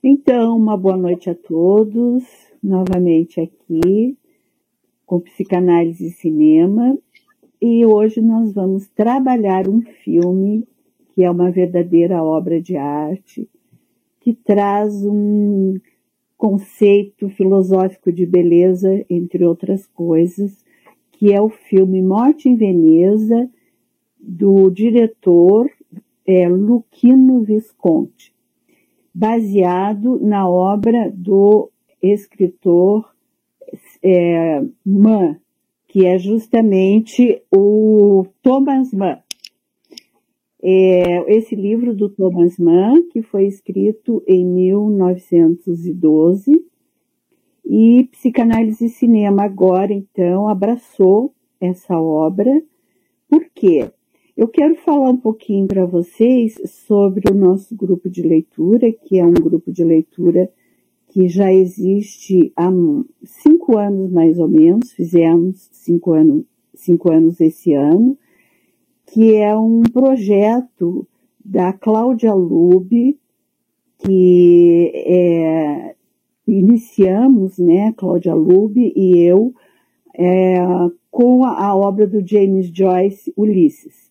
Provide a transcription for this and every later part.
Então, uma boa noite a todos, novamente aqui com Psicanálise e Cinema, e hoje nós vamos trabalhar um filme que é uma verdadeira obra de arte, que traz um conceito filosófico de beleza, entre outras coisas, que é o filme Morte em Veneza, do diretor é, Luquino Visconti baseado na obra do escritor é, Mann, que é justamente o Thomas Mann. É, esse livro do Thomas Mann, que foi escrito em 1912, e Psicanálise e Cinema agora, então, abraçou essa obra. Por quê? Eu quero falar um pouquinho para vocês sobre o nosso grupo de leitura, que é um grupo de leitura que já existe há cinco anos mais ou menos, fizemos cinco anos, cinco anos esse ano, que é um projeto da Cláudia Lube, que é, iniciamos, né, Cláudia Lube e eu, é, com a, a obra do James Joyce, Ulisses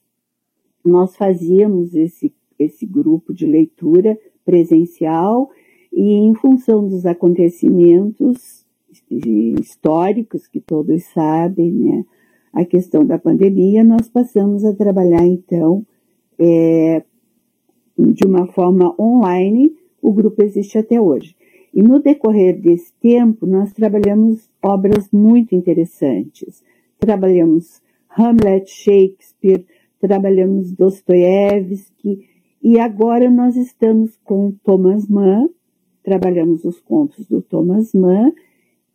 nós fazíamos esse, esse grupo de leitura presencial e em função dos acontecimentos históricos que todos sabem, né, a questão da pandemia, nós passamos a trabalhar então é, de uma forma online. O grupo existe até hoje. E no decorrer desse tempo, nós trabalhamos obras muito interessantes. Trabalhamos Hamlet, Shakespeare, trabalhamos Dostoiévski, e agora nós estamos com Thomas Mann, trabalhamos os contos do Thomas Mann,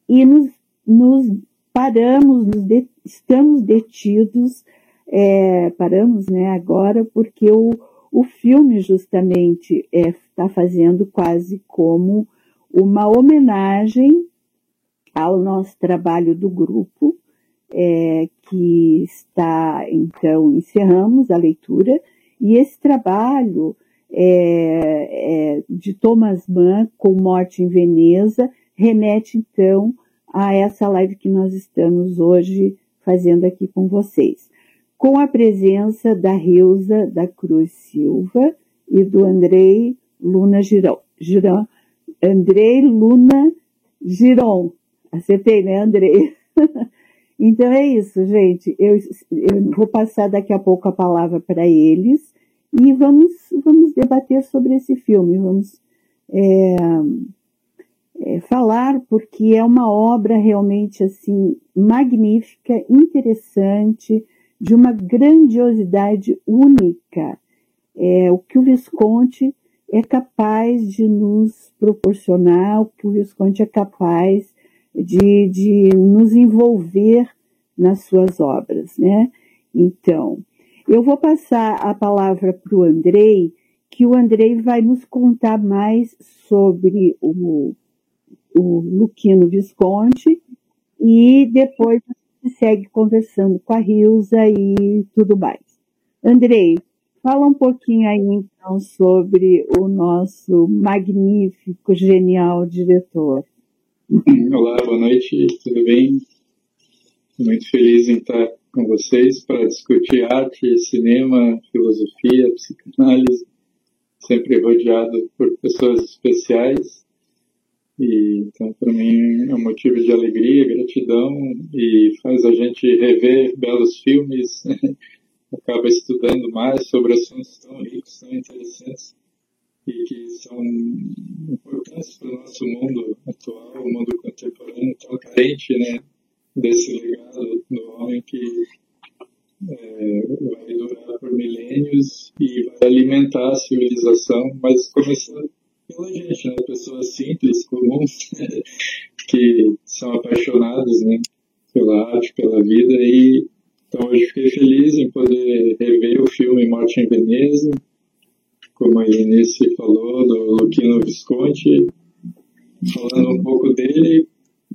e nos, nos paramos, nos de, estamos detidos, é, paramos né, agora, porque o, o filme justamente está é, fazendo quase como uma homenagem ao nosso trabalho do grupo, é, que está, então, encerramos a leitura, e esse trabalho é, é, de Thomas Mann, com Morte em Veneza, remete, então, a essa live que nós estamos hoje fazendo aqui com vocês. Com a presença da Rilza da Cruz Silva e do Andrei Luna Girão. Girão Andrei Luna Giron. Acertei, né, Andrei? Então é isso, gente. Eu, eu vou passar daqui a pouco a palavra para eles e vamos, vamos debater sobre esse filme. Vamos é, é, falar porque é uma obra realmente assim magnífica, interessante, de uma grandiosidade única. É, o que o Visconti é capaz de nos proporcionar, o que o Visconti é capaz de, de nos envolver nas suas obras, né? Então, eu vou passar a palavra para o Andrei, que o Andrei vai nos contar mais sobre o, o Luquino Visconti e depois segue conversando com a Rilza e tudo mais. Andrei, fala um pouquinho aí então sobre o nosso magnífico, genial diretor. Olá, boa noite, tudo bem? Muito feliz em estar com vocês para discutir arte, cinema, filosofia, psicanálise, sempre rodeado por pessoas especiais. E, então, para mim, é um motivo de alegria, gratidão e faz a gente rever belos filmes, acaba estudando mais sobre assuntos tão ricos, tão interessantes e que são importantes para o nosso mundo atual, o mundo contemporâneo, tão carente né, desse legado do homem que é, vai durar por milênios e vai alimentar a civilização, mas começando pela gente, né, pessoas simples, comuns, que são apaixonados né, pela arte, pela vida e então hoje fiquei feliz em poder rever o filme Morte em Veneza, como a Inês falou, do Luquino Visconti. Falando um pouco dele,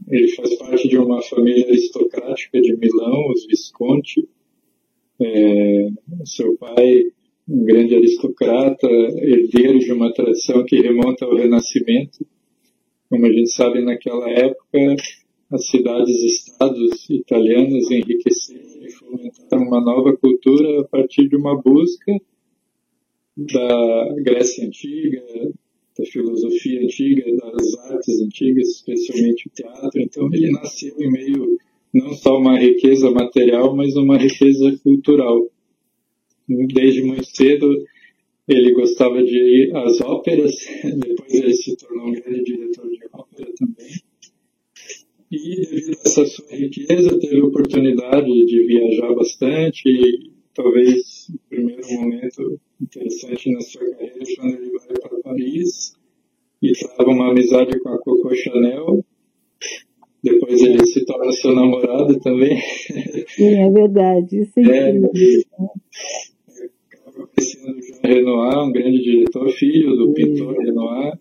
ele faz parte de uma família aristocrática de Milão, os Visconti. É, seu pai um grande aristocrata, herdeiro de uma tradição que remonta ao Renascimento. Como a gente sabe, naquela época, as cidades-estados italianas enriqueceram e fomentaram uma nova cultura a partir de uma busca da Grécia Antiga, da filosofia antiga, das artes antigas, especialmente o teatro. Então, ele nasceu em meio não só uma riqueza material, mas uma riqueza cultural. Desde muito cedo, ele gostava de ir às óperas, depois ele se tornou um grande diretor de ópera também. E devido a essa sua riqueza, teve a oportunidade de viajar bastante talvez o primeiro momento interessante na sua carreira quando ele vai para Paris e trava uma amizade com a Coco Chanel. Depois ele se torna seu namorado também. Sim, é verdade. Isso é, é acaba conhecendo Jean Renoir, um grande diretor, filho do pintor Renoir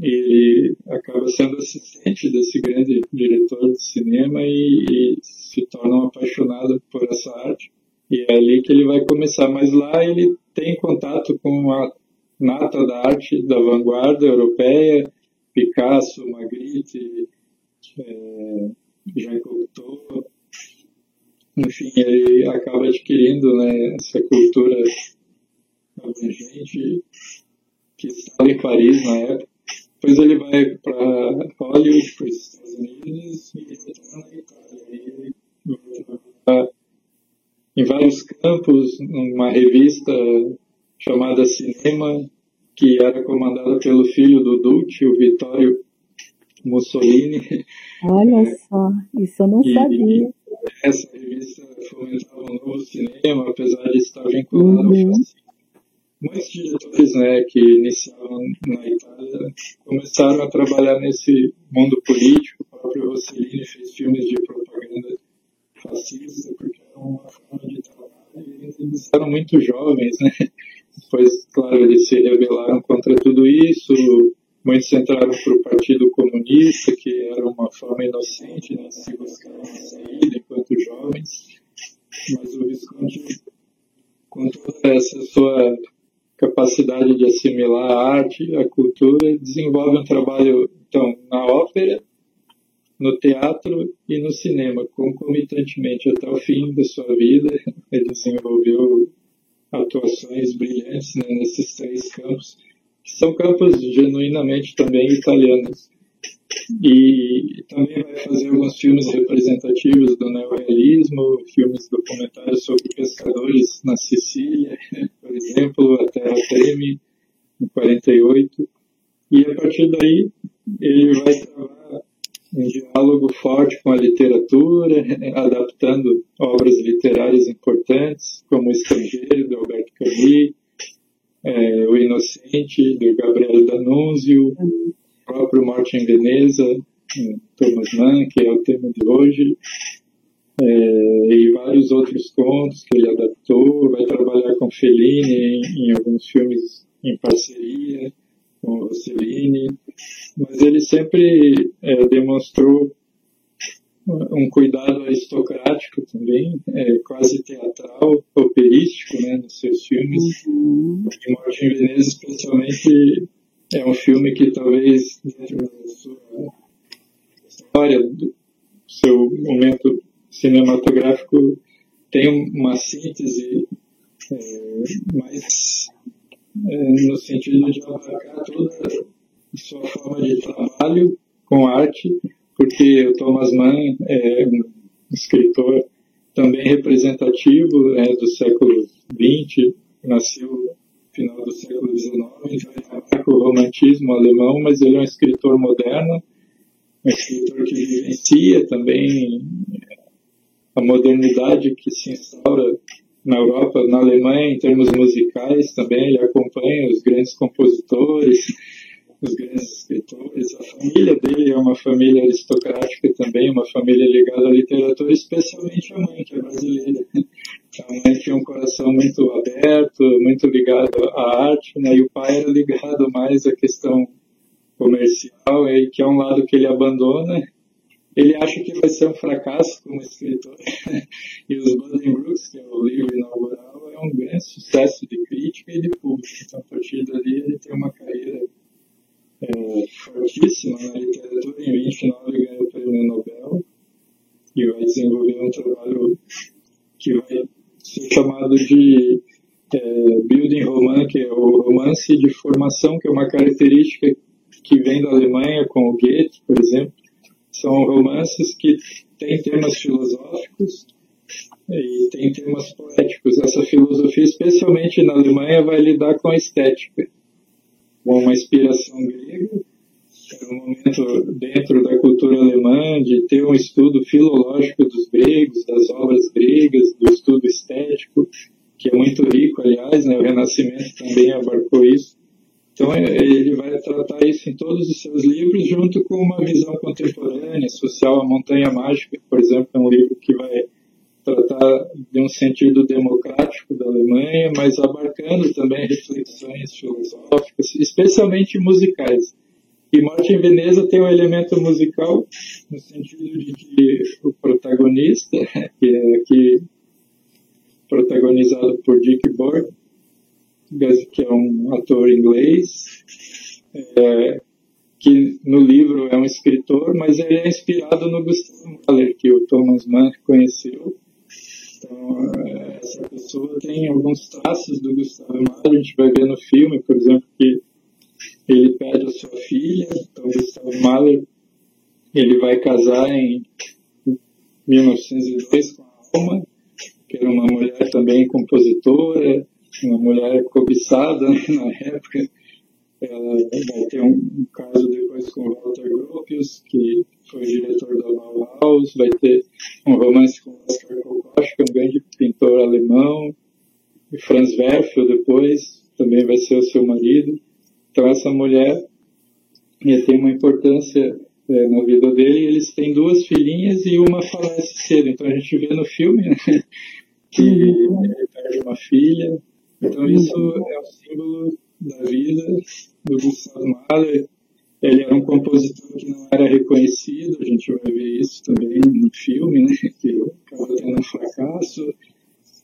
e ele acaba sendo assistente desse grande diretor de cinema e, e, se torna um apaixonado por essa arte. E é ali que ele vai começar. Mas lá ele tem contato com a nata da arte da vanguarda europeia, Picasso, Magritte, é, Jean Cocteau. Enfim, ele acaba adquirindo né, essa cultura abrangente que estava em Paris na época depois ele vai para Hollywood, para os Estados Unidos e. Ele vai em vários campos, numa revista chamada Cinema, que era comandada pelo filho do Duce, o Vittorio Mussolini. Olha só, isso eu não e, sabia. Essa revista fomentava um novo cinema, apesar de estar vinculada uhum. ao fascismo muitos diretores né, que iniciaram na Itália começaram a trabalhar nesse mundo político. O próprio Rossellini fez filmes de propaganda fascista, porque era uma forma de trabalho. E eles eram muito jovens, né? Depois, claro, eles se rebelaram contra tudo isso. Muitos entraram para o Partido Comunista, que era uma forma inocente né, de se buscar uma saída enquanto jovens. Mas o Visconti, com toda essa sua capacidade de assimilar a arte, a cultura, desenvolve um trabalho, então, na ópera, no teatro e no cinema, concomitantemente até o fim da sua vida. Ele desenvolveu atuações brilhantes né, nesses três campos, que são campos genuinamente também italianos. E também vai fazer alguns filmes representativos do neorrealismo, filmes documentários sobre pescadores na Sicília, por exemplo, A Terra Treme, em 48. E a partir daí ele vai trabalhar um diálogo forte com a literatura, adaptando obras literárias importantes, como O Estrangeiro, do Alberto Camus, é, O Inocente, do Gabriel D'Annunzio, próprio Morte em Veneza, Thomas Mann, que é o tema de hoje, é, e vários outros contos que ele adaptou, vai trabalhar com Fellini em, em alguns filmes em parceria com Rossellini, mas ele sempre é, demonstrou um cuidado aristocrático também, é, quase teatral, operístico, né, nos seus filmes. Uhum. E Morte em Veneza, especialmente, é um filme que talvez, dentro da sua história, do seu momento cinematográfico, tem uma síntese é, mais no sentido de abarcar toda a sua forma de trabalho com arte, porque o Thomas Mann é um escritor também representativo né, do século XX, nasceu final do século XIX, vai com o romantismo alemão, mas ele é um escritor moderno, um escritor que vivencia também a modernidade que se instaura na Europa, na Alemanha, em termos musicais também, ele acompanha os grandes compositores, os grandes escritores. A família dele é uma família aristocrática também, uma família ligada à literatura, especialmente a mãe, que é brasileira. A mãe tinha um coração muito aberto, muito ligado à arte, né? e o pai era ligado mais à questão comercial, e que é um lado que ele abandona ele acha que vai ser um fracasso como escritor. e os Brooks, que é o livro inaugural, é um grande sucesso de crítica e de público. Então, a partir dali, ele tem uma carreira é, fortíssima na literatura. Em 29, ganhou o prêmio Nobel e vai desenvolver um trabalho que vai ser chamado de é, building romance, que é o romance de formação, que é uma característica que vem da Alemanha com o Goethe, por exemplo. São romances que têm temas filosóficos e têm temas poéticos. Essa filosofia, especialmente na Alemanha, vai lidar com a estética, com uma inspiração grega. É um momento dentro da cultura alemã de ter um estudo filológico dos gregos, das obras gregas, do estudo estético, que é muito rico, aliás, né? o Renascimento também abarcou isso. Então, é, ele vai tratar isso em todos os seus livros, junto com uma visão contemporânea, social. A Montanha Mágica, por exemplo, é um livro que vai tratar de um sentido democrático da Alemanha, mas abarcando também reflexões filosóficas, especialmente musicais. E Morte em Veneza tem um elemento musical, no sentido de que o protagonista, que é aqui protagonizado por Dick Borg, que é um ator inglês, é, que no livro é um escritor, mas ele é inspirado no Gustav Mahler, que o Thomas Mann conheceu. Então, é, essa pessoa tem alguns traços do Gustav Mahler, a gente vai ver no filme, por exemplo, que ele pede a sua filha, então Gustav Mahler, ele vai casar em 1902 com a Alma, que era uma mulher também compositora, uma mulher cobiçada né, na época. Ela vai ter um, caso depois com Walter Gropius, que foi diretor da Bauhaus, vai ter um romance com Oskar Kokosch, que é um grande pintor alemão, e Franz Werfel depois, também vai ser o seu marido. Então essa mulher ter uma importância é, na vida dele, eles têm duas filhinhas e uma falece cedo. Então a gente vê no filme né, que ele perde uma filha. Então isso é o símbolo da vida do Gustavo Mahler. Ele era um compositor que não era reconhecido, a gente vai ver isso também no filme, né, que acabou tendo um fracasso.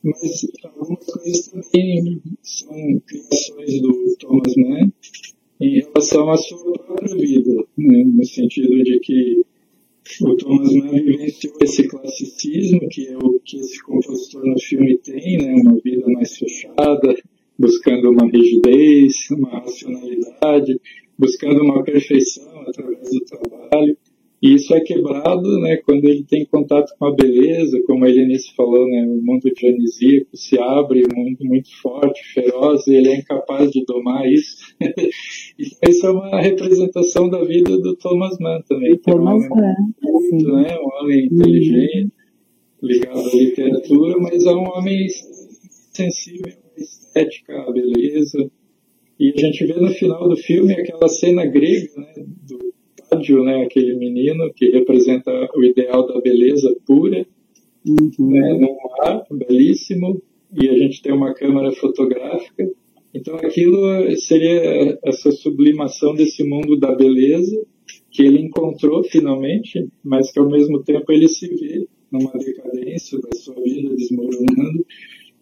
Mas algumas coisas também são criações do Thomas Mann em relação à sua própria vida, né, no sentido de que o Thomas Mann vivenciou esse classicismo, que é o que esse compositor no filme tem, né? uma vida mais fechada, buscando uma rigidez, uma racionalidade, buscando uma perfeição através do trabalho. E isso é quebrado né, quando ele tem contato com a beleza, como a Helenice falou, né, o mundo dionisíaco se abre, um mundo muito forte, feroz, e ele é incapaz de domar isso. isso é uma representação da vida do Thomas Mann também. Que Thomas é um homem, Mann, né, um homem inteligente, ligado à literatura, mas é um homem sensível à estética, à beleza. E a gente vê no final do filme aquela cena grega, né, do Né, aquele menino que representa o ideal da beleza pura, uhum. né, num mar belíssimo, e a gente tem uma câmera fotográfica. Então aquilo seria essa sublimação desse mundo da beleza que ele encontrou finalmente, mas que ao mesmo tempo ele se vê numa decadência da sua vida desmoronando.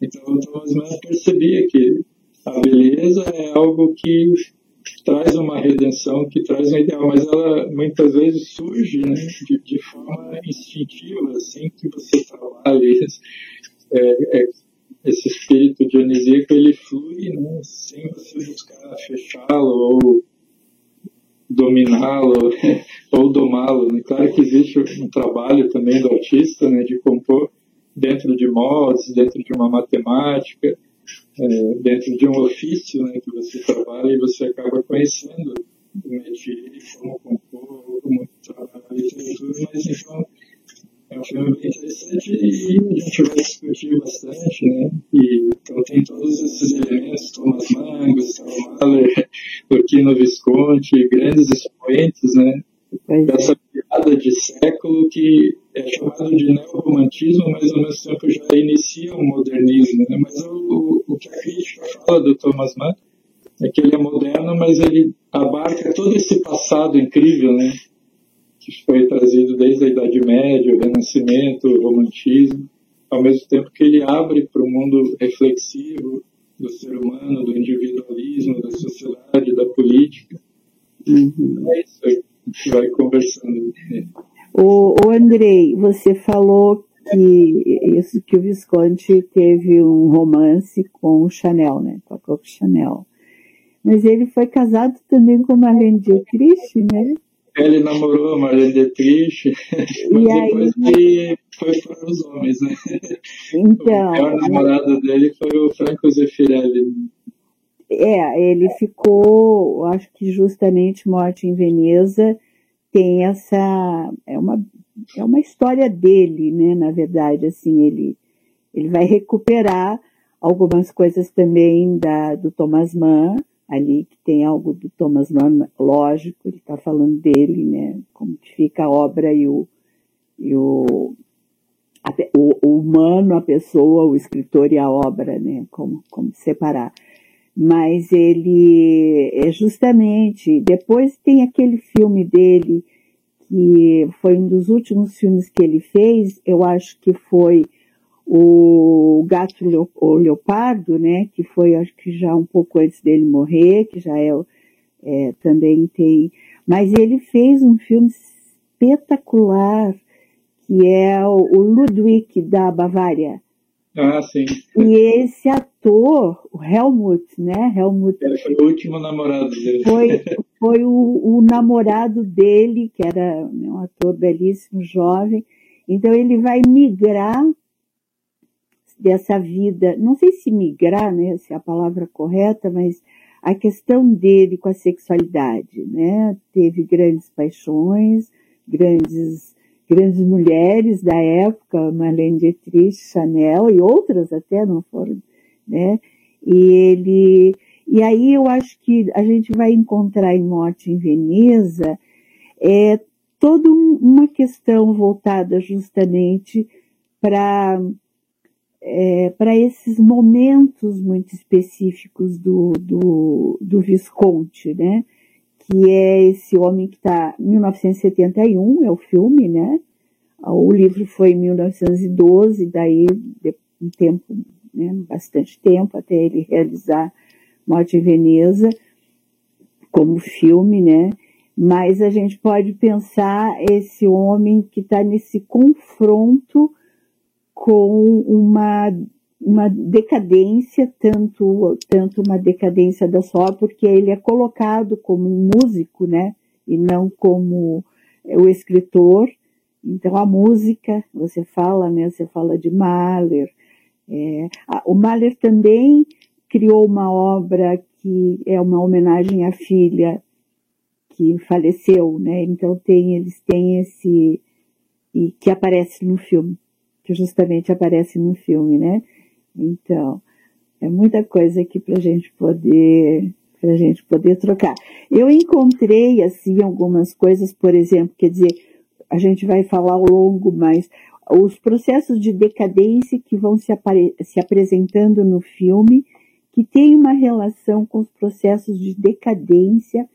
Então o Thomas Mann percebia que a beleza é algo que traz uma redenção, que traz um ideal, mas ela muitas vezes surge né, de, de forma instintiva, assim que você trabalha. É, é, esse espírito dionisíaco ele flui né, sem você buscar fechá-lo ou dominá-lo ou domá-lo. Né? Claro que existe um trabalho também do artista né, de compor dentro de modos, dentro de uma matemática, é, dentro de um ofício né, que você trabalha e você acaba conhecendo o métier, como compor, como trabalhar a literatura, mas então é um filme bem interessante e a gente vai discutir bastante, né? E, então tem todos esses elementos, Thomas Mann, Gustavo Mahler, Urquino Visconti, grandes expoentes, né? Essa piada de século que é chamado de neorromantismo, mas ao mesmo tempo já inicia o modernismo. Né? Mas o, o, que a crítica fala do Thomas Mann é que ele é moderno, mas ele abarca todo esse passado incrível, né? que foi trazido desde a Idade Média, o Renascimento, o Romantismo, ao mesmo tempo que ele abre para o mundo reflexivo do ser humano, do individualismo, da sociedade, da política. Uhum. É isso aí, a gente vai conversando. O, o Andrei, você falou que isso que o Visconti teve um romance com o Chanel, né? Com a Coco Chanel. Mas ele foi casado também com Marlene Dietrich, né? Ele namorou a Marlene Dietrich, mas e depois aí... foi para os homens, né? Então, o pior namorado dele foi o Franco Zeffirelli. É, ele ficou, acho que justamente Morte em Veneza tem essa, é uma, é uma história dele, né, na verdade, assim, ele, ele vai recuperar algumas coisas também da, do Thomas Mann, ali que tem algo do Thomas Mann, lógico, ele está falando dele, né, como que fica a obra e o, e o, o, o, humano, a pessoa, o escritor e a obra, né, como, como separar. Mas ele é justamente, depois tem aquele filme dele, que foi um dos últimos filmes que ele fez, eu acho que foi o Gato o Leopardo, né, que foi acho que já um pouco antes dele morrer, que já é, é também tem, mas ele fez um filme espetacular que é o Ludwig da Bavária. Ah, sim. E esse ator, o Helmut, né? Helmut. Ele foi o último namorado dele. Foi, foi o, o namorado dele, que era né, um ator belíssimo, jovem. Então ele vai migrar dessa vida, não sei se migrar, né, se é a palavra correta, mas a questão dele com a sexualidade, né, teve grandes paixões, grandes, grandes mulheres da época, Marlene Dietrich, Chanel e outras até não foram, né, e ele, e aí eu acho que a gente vai encontrar em Morte em Veneza, é toda uma questão voltada justamente para é, para esses momentos muito específicos do, do, do Visconti, né? Que é esse homem que está 1971 é o filme, né? O livro foi em 1912, daí um tempo, né, bastante tempo até ele realizar Morte em Veneza como filme, né? Mas a gente pode pensar esse homem que está nesse confronto com uma, uma decadência, tanto, tanto uma decadência da só, porque ele é colocado como um músico, né? E não como o escritor. Então a música, você fala, né? Você fala de Mahler. É, o Mahler também criou uma obra que é uma homenagem à filha que faleceu, né? Então tem, eles têm esse, e que aparece no filme que justamente aparece no filme, né? Então, é muita coisa aqui para a gente poder para gente poder trocar. Eu encontrei assim algumas coisas, por exemplo, quer dizer, a gente vai falar ao longo, mas os processos de decadência que vão se, se apresentando no filme, que tem uma relação com os processos de decadência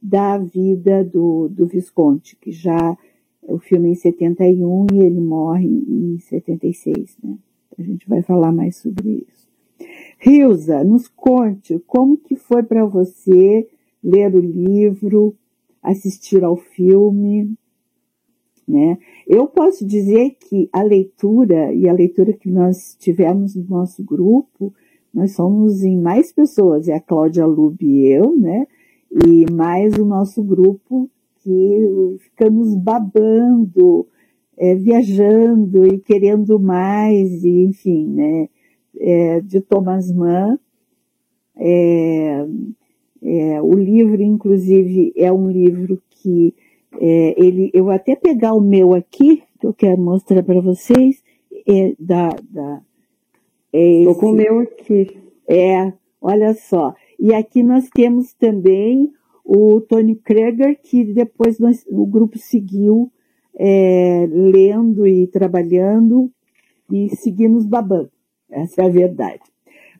da vida do, do Visconti, que já o filme é em 71 e ele morre em 76, né? A gente vai falar mais sobre isso. Rilza, nos conte como que foi para você ler o livro, assistir ao filme, né? Eu posso dizer que a leitura e a leitura que nós tivemos no nosso grupo, nós somos em mais pessoas, é a Cláudia Lube e eu, né? E mais o nosso grupo que ficamos babando, é, viajando e querendo mais, e, enfim, né, é, de Thomas Mann. É, é, o livro, inclusive, é um livro que é, ele, eu vou até pegar o meu aqui, que eu quero mostrar para vocês, é, da, da, é Estou com o meu aqui. É, olha só. E aqui nós temos também o Tony Kreger, que depois nós, o grupo seguiu é, lendo e trabalhando e seguimos babando. Essa é a verdade.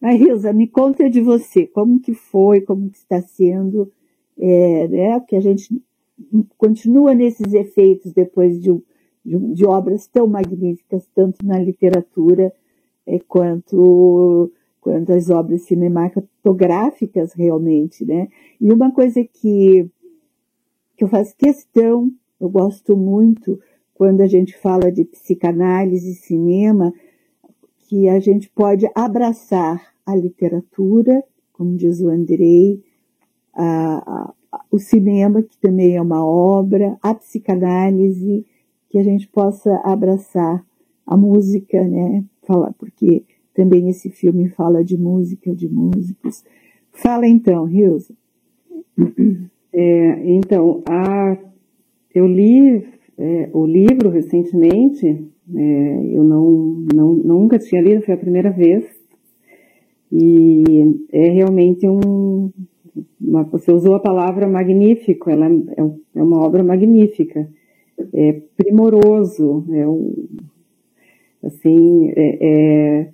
Mas, Risa, me conta de você, como que foi, como que está sendo, é, né, que a gente continua nesses efeitos depois de, de, de obras tão magníficas, tanto na literatura é, quanto, quanto as obras cinematográficas realmente, né? E uma coisa que, que eu faço questão, eu gosto muito, quando a gente fala de psicanálise e cinema, que a gente pode abraçar a literatura, como diz o Andrei, a, a, o cinema, que também é uma obra, a psicanálise, que a gente possa abraçar a música, né? Falar, porque também esse filme fala de música, de músicos. Fala então, Rilza. É, então, a, eu li é, o livro recentemente, é, eu não, não, nunca tinha lido, foi a primeira vez. E é realmente um. Uma, você usou a palavra magnífico, ela é, é uma obra magnífica. É primoroso, é um. Assim, é, é,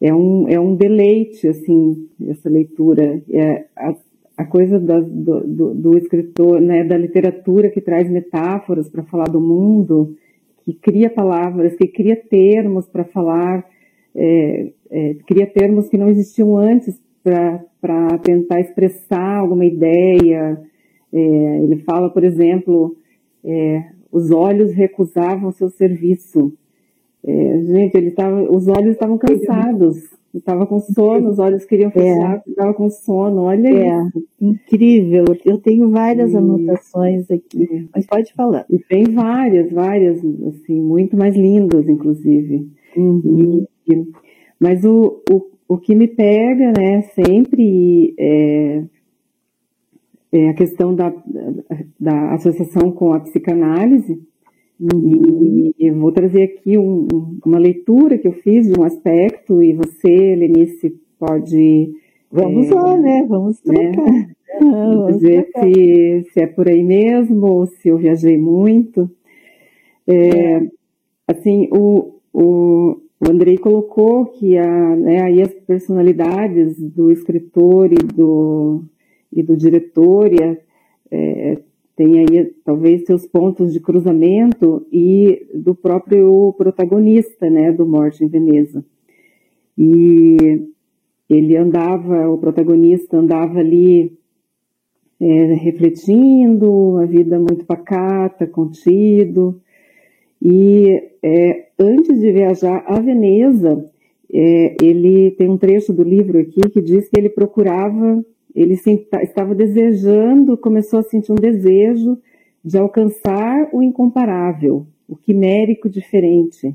é um, é um deleite, assim, essa leitura. É, a coisa da, do, do, do, escritor, né, da literatura que traz metáforas para falar do mundo, que cria palavras, que cria termos para falar, é, é, cria termos que não existiam antes para tentar expressar alguma ideia. É, ele fala, por exemplo, é, os olhos recusavam seu serviço. É, gente, ele tava, os olhos estavam cansados, estava com sono, os olhos queriam fechar, estava é. com sono, olha é. isso. Incrível, eu tenho várias e... anotações aqui, mas pode falar. E tem várias, várias, assim, muito mais lindas, inclusive. Uhum. E, mas o, o, o que me pega, né, sempre é, é a questão da, da associação com a psicanálise, e eu vou trazer aqui um, uma leitura que eu fiz de um aspecto, e você, Lenice, pode. Vamos é, lá, né? Vamos né? trocar. Né? Vamos dizer se, se é por aí mesmo, ou se eu viajei muito. É, assim, o, o, o Andrei colocou que a, né, aí as personalidades do escritor e do, e do diretor e a, é, tem aí talvez seus pontos de cruzamento e do próprio protagonista, né, do Morte em Veneza. E ele andava, o protagonista andava ali é, refletindo, a vida muito pacata, contido. E é, antes de viajar a Veneza, é, ele tem um trecho do livro aqui que diz que ele procurava ele estava desejando, começou a sentir um desejo de alcançar o incomparável, o quimérico diferente.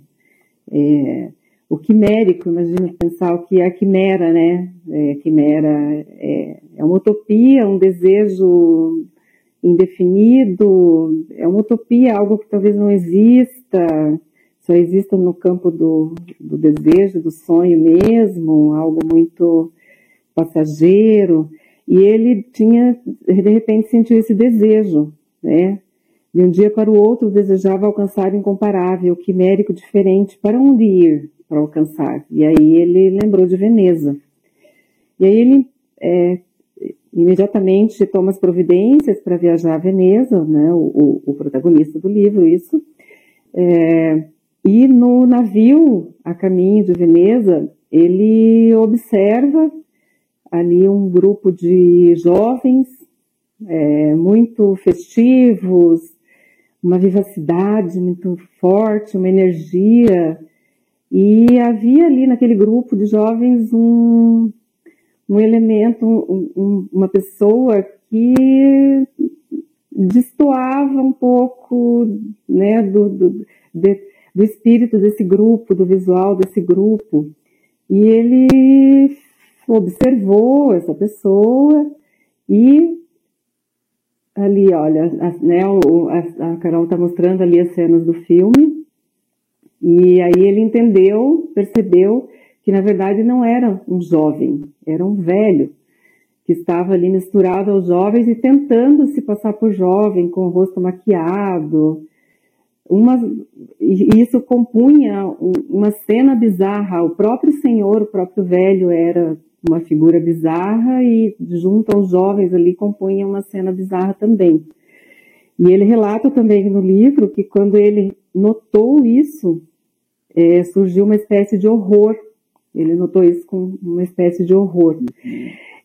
É, o quimérico, imagina pensar o que é a quimera, né? É, quimera é, é uma utopia, um desejo indefinido, é uma utopia, algo que talvez não exista, só exista no campo do, do desejo, do sonho mesmo, algo muito passageiro. E ele tinha, de repente, sentiu esse desejo, né? De um dia para o outro desejava alcançar o incomparável, quimérico diferente, para onde ir para alcançar? E aí ele lembrou de Veneza. E aí ele é, imediatamente toma as providências para viajar a Veneza, né? O, o, o protagonista do livro, isso. É, e no navio, a caminho de Veneza, ele observa ali um grupo de jovens é, muito festivos, uma vivacidade muito forte, uma energia. E havia ali naquele grupo de jovens um, um elemento, um, uma pessoa que destoava um pouco né, do, do, de, do espírito desse grupo, do visual desse grupo. E ele observou essa pessoa e ali, olha, a, né, a, a Carol está mostrando ali as cenas do filme e aí ele entendeu, percebeu que na verdade não era um jovem, era um velho que estava ali misturado aos jovens e tentando se passar por jovem, com o rosto maquiado. Uma, e isso compunha uma cena bizarra. O próprio senhor, o próprio velho, era uma figura bizarra e junto aos jovens ali compunha uma cena bizarra também. E ele relata também no livro que quando ele notou isso, é, surgiu uma espécie de horror. Ele notou isso com uma espécie de horror.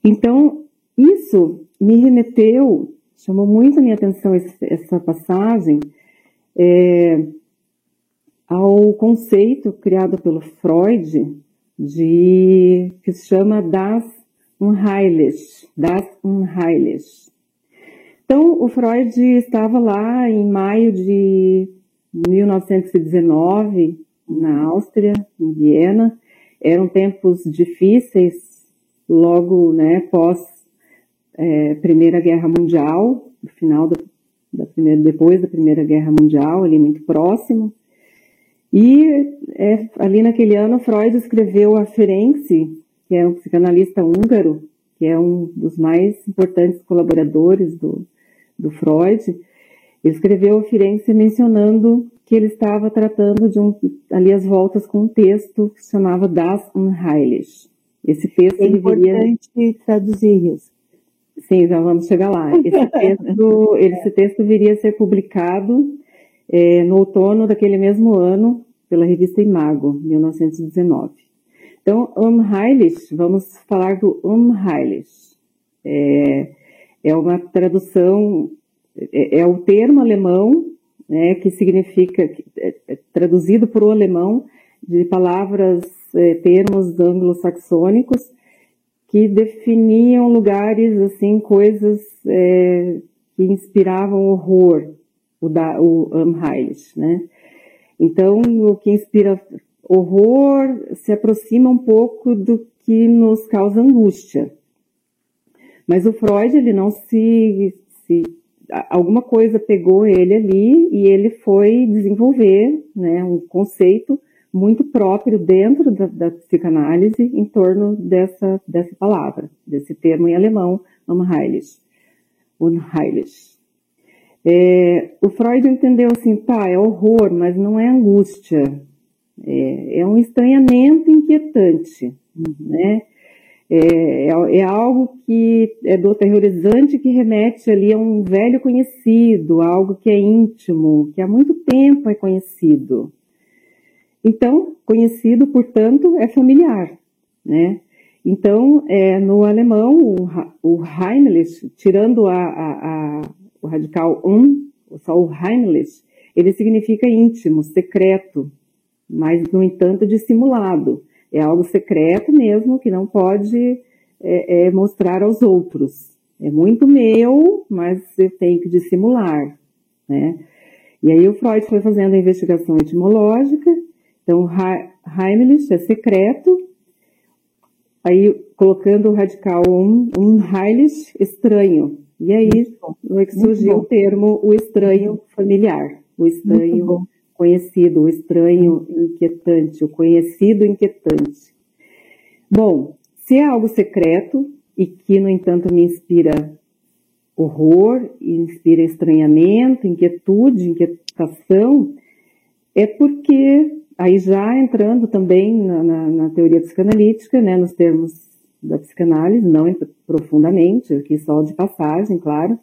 Então, isso me remeteu, chamou muito a minha atenção essa passagem, é, ao conceito criado pelo Freud de que se chama das Unheiliges, das Unheiliges. Então, o Freud estava lá em maio de 1919, na Áustria, em Viena. Eram tempos difíceis, logo, né, pós é, Primeira Guerra Mundial, no final da, da primeira, depois da Primeira Guerra Mundial, ali muito próximo. E é, ali naquele ano, Freud escreveu a Ferenczi, que é um psicanalista húngaro, que é um dos mais importantes colaboradores do, do Freud. Ele escreveu a Firenze mencionando que ele estava tratando de um, ali as voltas com um texto que se chamava Das Unheilig. Esse texto é importante viria... traduzir isso. Sim, já vamos chegar lá. Esse texto, esse texto viria a ser publicado é, no outono daquele mesmo ano pela revista Imago, 1919. Então, Unheilig, vamos falar do Unheilig. É, é uma tradução, é, é o termo alemão né, que significa, é, é traduzido para o alemão, de palavras, é, termos anglo-saxônicos, que definiam lugares, assim, coisas é, que inspiravam horror, o, da, o Amheilig, né? Então, o que inspira horror se aproxima um pouco do que nos causa angústia. Mas o Freud, ele não se, se alguma coisa pegou ele ali e ele foi desenvolver né, um conceito muito próprio dentro da, da, psicanálise em torno dessa, dessa palavra, desse termo em alemão, Unheilig. Unheilig. É, o Freud entendeu assim, tá, é horror, mas não é angústia. É, é um estranhamento inquietante, né? É, é, é, algo que é do terrorizante que remete ali a um velho conhecido, algo que é íntimo, que há muito tempo é conhecido. Então, conhecido, portanto, é familiar, né? Então, é, no alemão, o, o Heimlich, tirando a, a, a, o radical um, só o Heimlich, ele significa íntimo, secreto, mas, no entanto, dissimulado. É algo secreto mesmo, que não pode é, é, mostrar aos outros. É muito meu, mas eu tenho que dissimular, né? E aí o Freud foi fazendo a investigação etimológica, então Heimlich é secreto, aí colocando o radical um, um Heilig, estranho. E aí é que surgiu o termo o estranho familiar, o estranho conhecido, o estranho inquietante, o conhecido inquietante. Bom, se é algo secreto e que, no entanto, me inspira horror, inspira estranhamento, inquietude, inquietação, é porque, aí já entrando também na, na, na teoria psicanalítica, né, nos termos da psicanálise, não profundamente, aqui só de passagem, claro,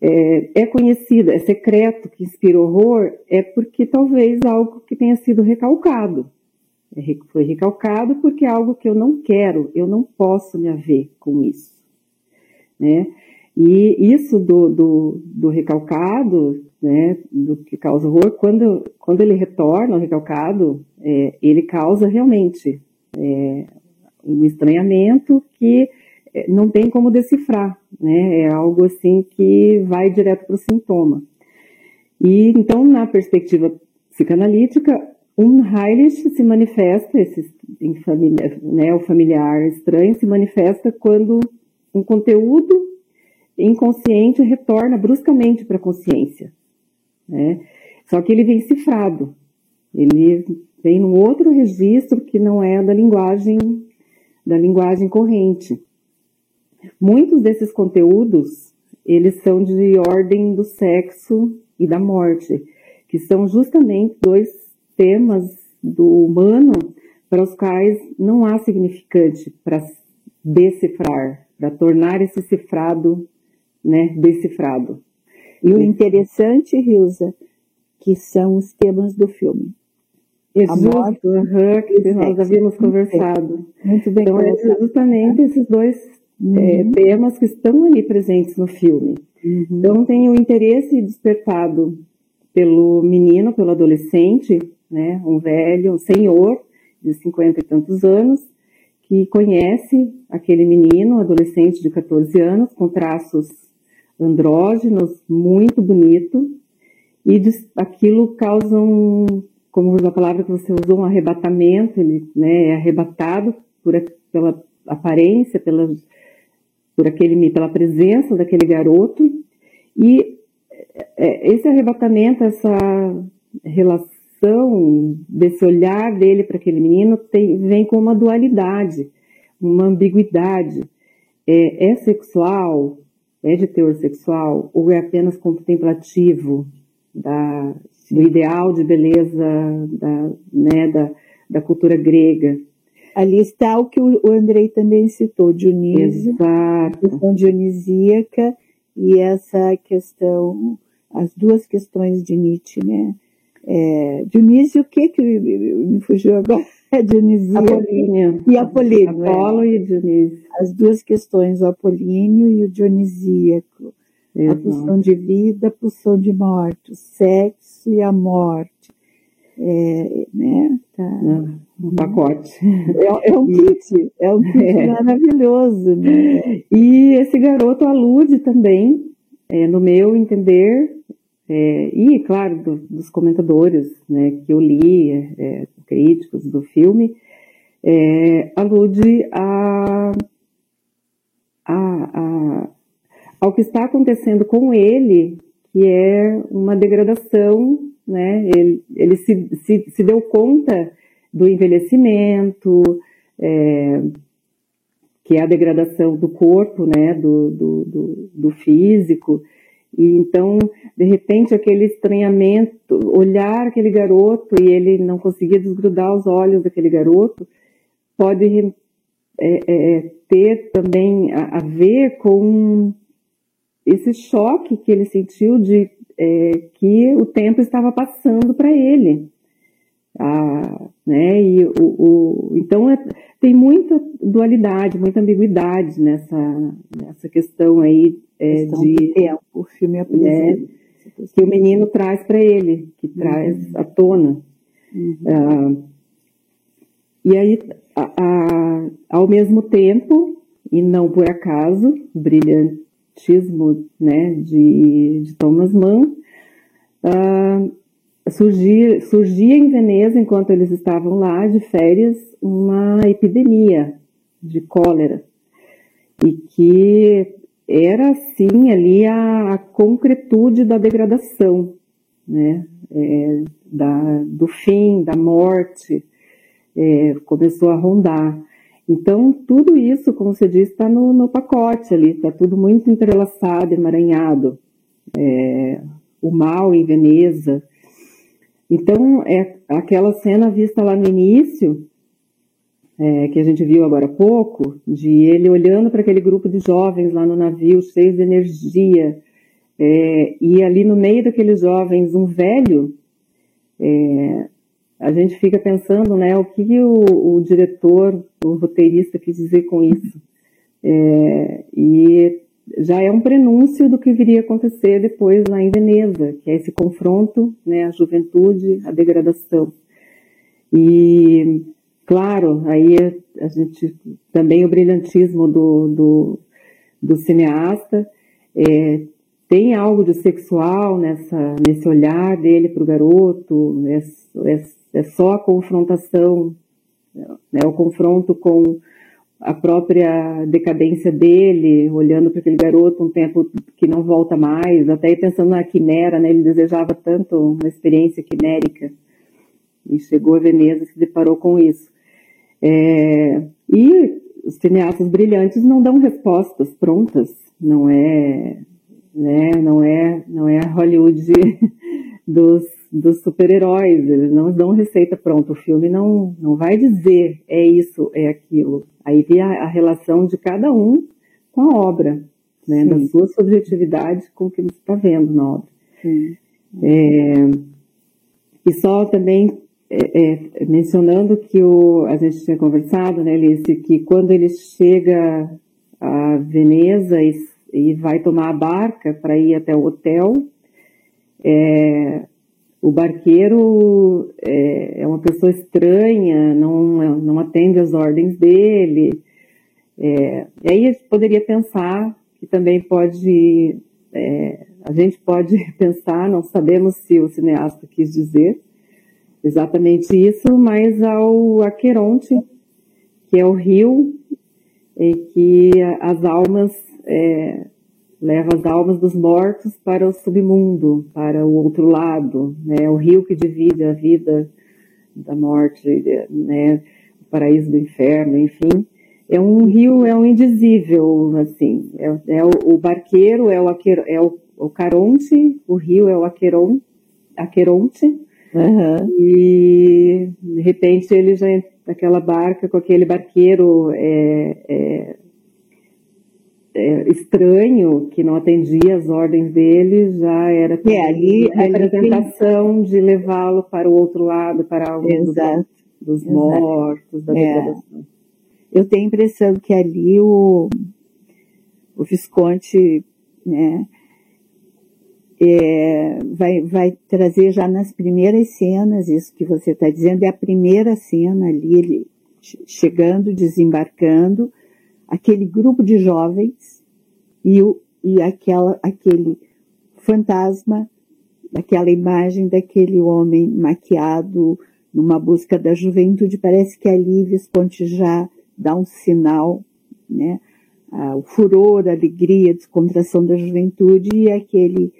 é, é conhecido, é secreto, que inspira horror, é porque talvez algo que tenha sido recalcado. É, foi recalcado porque é algo que eu não quero, eu não posso me haver com isso. Né? E isso do, do, do recalcado, né, do que causa horror, quando, quando ele retorna ao recalcado, é, ele causa realmente é, um estranhamento que é, não tem como decifrar, né? É algo assim que vai direto para o sintoma. E então, na perspectiva psicanalítica, um Heilig se manifesta, esse, né, o familiar estranho se manifesta quando um conteúdo inconsciente retorna bruscamente para a consciência. Né? Só que ele vem cifrado. Ele vem num outro registro que não é da linguagem da linguagem corrente. Muitos desses conteúdos, eles são de ordem do sexo e da morte, que são justamente dois temas do humano para os quais não há significante para decifrar, para tornar esse cifrado, né, decifrado. E o interessante, Rilza, que são os temas do filme. Exato, uhum, que nós havíamos conversado. Muito bem. Então, é justamente esses dois uhum. é, temas que estão ali presentes no filme. Uhum. Então, tem o interesse despertado pelo menino, pelo adolescente, né, um velho, um senhor de cinquenta e tantos anos, que conhece aquele menino, adolescente de 14 anos, com traços andrógenos, muito bonito, e aquilo causa um, como a palavra que você usou, um arrebatamento, ele né, é arrebatado por, pela aparência, pela, por aquele, pela presença daquele garoto, e é, esse arrebatamento, essa relação desse olhar dele para aquele menino tem, vem com uma dualidade, uma ambiguidade. É, é sexual? É de teor sexual? Ou é apenas contemplativo da, do ideal de beleza da, né, da, da cultura grega? Ali está o que o Andrei também citou, Dionísio, Exato. a questão dionisíaca e essa questão, as duas questões de Nietzsche, né? É, Dionísio, o que que me fugiu agora? É Dionísio Apolíneo. E Apolíneo. É. Apolo e Dionísio. As duas questões, o apolíneo e o dionisíaco. Exato. A pulsão de vida, a pulsão de morte, o sexo e a morte. É, né? Tá. Um pacote. É, é um kit, é um kit é. maravilhoso, né? E esse garoto alude também, é, no meu entender, é, e claro, do, dos comentadores né, que eu li, é, críticos do filme, é, alude a, a, a, ao que está acontecendo com ele, que é uma degradação, né? Ele, ele se, se, se deu conta do envelhecimento, é, que é a degradação do corpo, né, do, do, do, do, físico. E então, de repente, aquele estranhamento, olhar aquele garoto e ele não conseguia desgrudar os olhos daquele garoto, pode é, é, ter também a, a, ver com esse choque que ele sentiu de é, que o tempo estava passando para ele. Ah, né? E o, o então é, tem muita dualidade, muita ambiguidade nessa, nessa questão aí é, questão de tempo, o filme é né, que o menino traz para ele, que uhum. traz à tona. Uhum. Ah, e aí, a, a, ao mesmo tempo, e não por acaso, brilhantismo né, de, de Thomas Mann, uh, surgia, surgia em Veneza, enquanto eles estavam lá de férias, uma epidemia de cólera. E que era, assim, ali a, a concretude da degradação, né? É, da, do fim, da morte, é, começou a rondar. Então, tudo isso, como você disse, está no, no, pacote ali, está tudo muito entrelaçado, emaranhado. É, o mal em Veneza, então, é aquela cena vista lá no início, é, que a gente viu agora há pouco, de ele olhando para aquele grupo de jovens lá no navio, cheios de energia, é, e ali no meio daqueles jovens, um velho, é, a gente fica pensando, né, o que o, o diretor, o roteirista quis dizer com isso. É, e já é um prenúncio do que viria a acontecer depois lá em Veneza, que é esse confronto, né, a juventude, a degradação. E, claro, aí a gente, também o brilhantismo do, do, do cineasta, é, tem algo de sexual nessa, nesse olhar dele para o garoto, é, é, é só a confrontação, né, o confronto com a própria decadência dele, olhando para aquele garoto um tempo que não volta mais, até pensando na quimera, né? Ele desejava tanto uma experiência quimérica e chegou a Veneza e se deparou com isso. É, e os cineastas brilhantes não dão respostas prontas, não é, né? Não é, não é Hollywood dos dos super-heróis, eles não dão receita pronta, o filme não, não vai dizer é isso, é aquilo. Aí vem a, a relação de cada um com a obra. né, da sua subjetividade com o que você está vendo na obra. É, e só também é, é, mencionando que o, a gente tinha conversado, né, Alice, que quando ele chega a Veneza e, e vai tomar a barca para ir até o hotel, é, o barqueiro é, é, uma pessoa estranha, não, não atende às ordens dele. É, e aí poderia pensar que também pode, é, a gente pode pensar, não sabemos se o cineasta quis dizer exatamente isso, mas ao Aqueronte, que é o rio e que as almas é, leva as almas dos mortos para o submundo, para o outro lado, né? O rio que divide a vida da morte, né? O paraíso do inferno, enfim. É um rio, é um indizível, assim. É, é o, o, barqueiro é o, aquer, é o, o Caronte, o rio é o Aqueron, Aqueronte, uhum. e de repente ele já naquela barca com aquele barqueiro é, é, é, estranho que não atendia as ordens dele, já era é, ali, a representação de levá-lo para o outro lado, para o mundo dos Exato. mortos, da é. Eu tenho a impressão que ali o, o Visconde né, é, vai, vai trazer já nas primeiras cenas, isso que você está dizendo, é a primeira cena ali, ele chegando, desembarcando, aquele grupo de jovens e, o, e aquela, aquele fantasma, aquela imagem daquele homem maquiado numa busca da juventude, parece que ali Visconti já dá um sinal, né? Ah, o furor, a alegria, a descontração da juventude e aquele,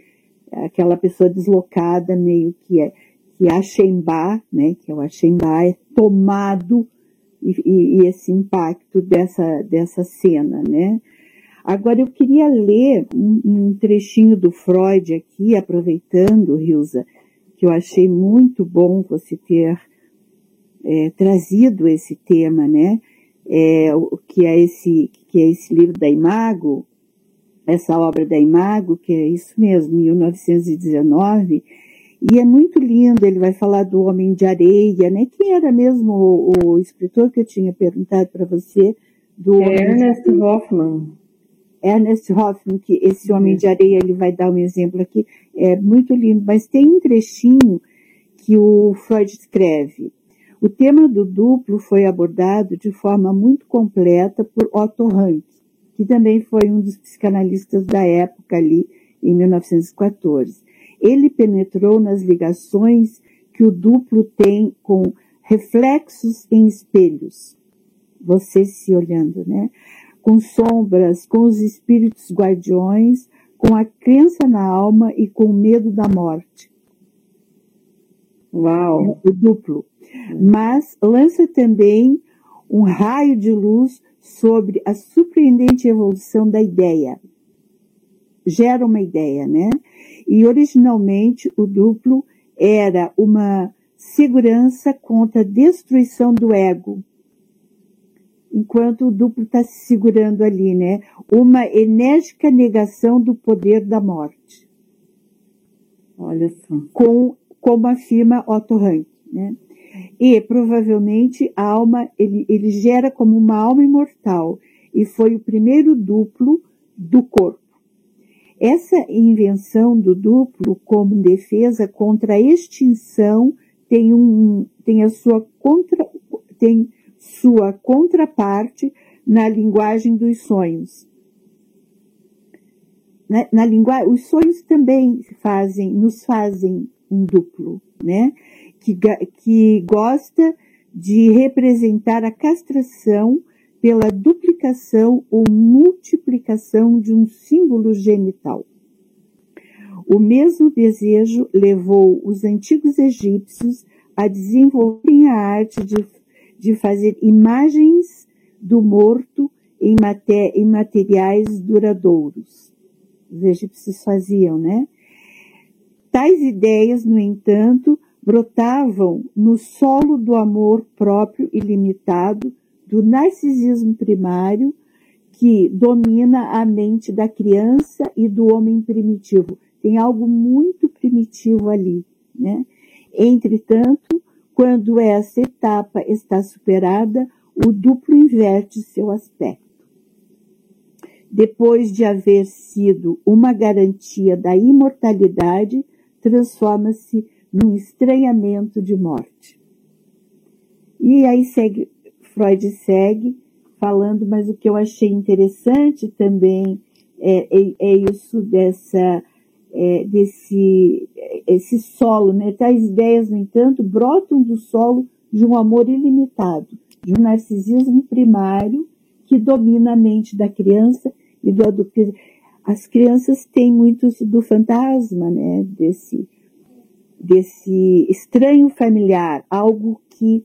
aquela pessoa deslocada meio que é, que Axembá, né? Que é o Axembá, é tomado e, e, esse impacto dessa, dessa cena, né? Agora eu queria ler um, um trechinho do Freud aqui, aproveitando, Rilza, que eu achei muito bom você ter é, trazido esse tema, né? É, o que é esse que é esse livro da Imago, essa obra da Imago, que é isso mesmo, 1919, e é muito lindo, ele vai falar do Homem de Areia, né? Quem era mesmo o, o escritor que eu tinha perguntado para você? Do é Ernest Hoffman. Ernest Hoffman, que esse Homem uhum. de Areia, ele vai dar um exemplo aqui, é muito lindo, mas tem um trechinho que o Freud escreve. O tema do duplo foi abordado de forma muito completa por Otto Rank, que também foi um dos psicanalistas da época ali, em 1914 ele penetrou nas ligações que o duplo tem com reflexos em espelhos. Você se olhando, né? Com sombras, com os espíritos guardiões, com a crença na alma e com o medo da morte. Uau! O duplo. Mas lança também um raio de luz sobre a surpreendente evolução da ideia. Gera uma ideia, né? E originalmente o duplo era uma segurança contra a destruição do ego. Enquanto o duplo está se segurando ali, né? Uma enérgica negação do poder da morte. Olha só. Com, como afirma Otto Rank, né? E provavelmente a alma, ele, ele gera como uma alma imortal e foi o primeiro duplo do corpo. Essa invenção do duplo como defesa contra a extinção tem, um, tem a sua contra, tem sua contraparte na linguagem dos sonhos. Na, na linguagem, os sonhos também fazem, nos fazem um duplo, né? Que, que gosta de representar a castração pela duplicação ou multiplicação de um símbolo genital. O mesmo desejo levou os antigos egípcios a desenvolverem a arte de, de fazer imagens do morto em, em materiais duradouros. Os egípcios faziam, né? Tais ideias, no entanto, brotavam no solo do amor próprio ilimitado do narcisismo primário que domina a mente da criança e do homem primitivo. Tem algo muito primitivo ali, né? Entretanto, quando essa etapa está superada, o duplo inverte seu aspecto. Depois de haver sido uma garantia da imortalidade, transforma-se num estranhamento de morte. E aí segue, Freud segue falando, mas o que eu achei interessante também é, é, é isso dessa, é, desse esse solo, né? Tais ideias, no entanto, brotam do solo de um amor ilimitado, de um narcisismo primário que domina a mente da criança e do adulto. As crianças têm muito do fantasma, né? Desse, desse estranho familiar, algo que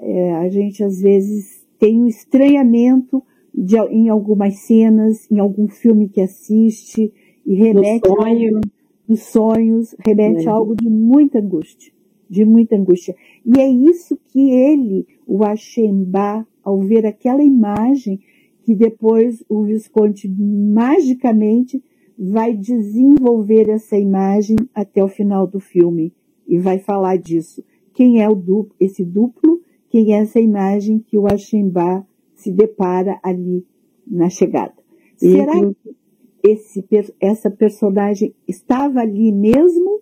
é, a gente às vezes tem um estranhamento de, em algumas cenas, em algum filme que assiste, e remete no sonho. nos sonhos, remete é. a algo de muita angústia, de muita angústia. E é isso que ele, o Axemba, ao ver aquela imagem, que depois o Visconde magicamente vai desenvolver essa imagem até o final do filme e vai falar disso. Quem é o duplo, esse duplo quem é essa imagem que o Axembá se depara ali na chegada. E Será que esse, essa personagem estava ali mesmo?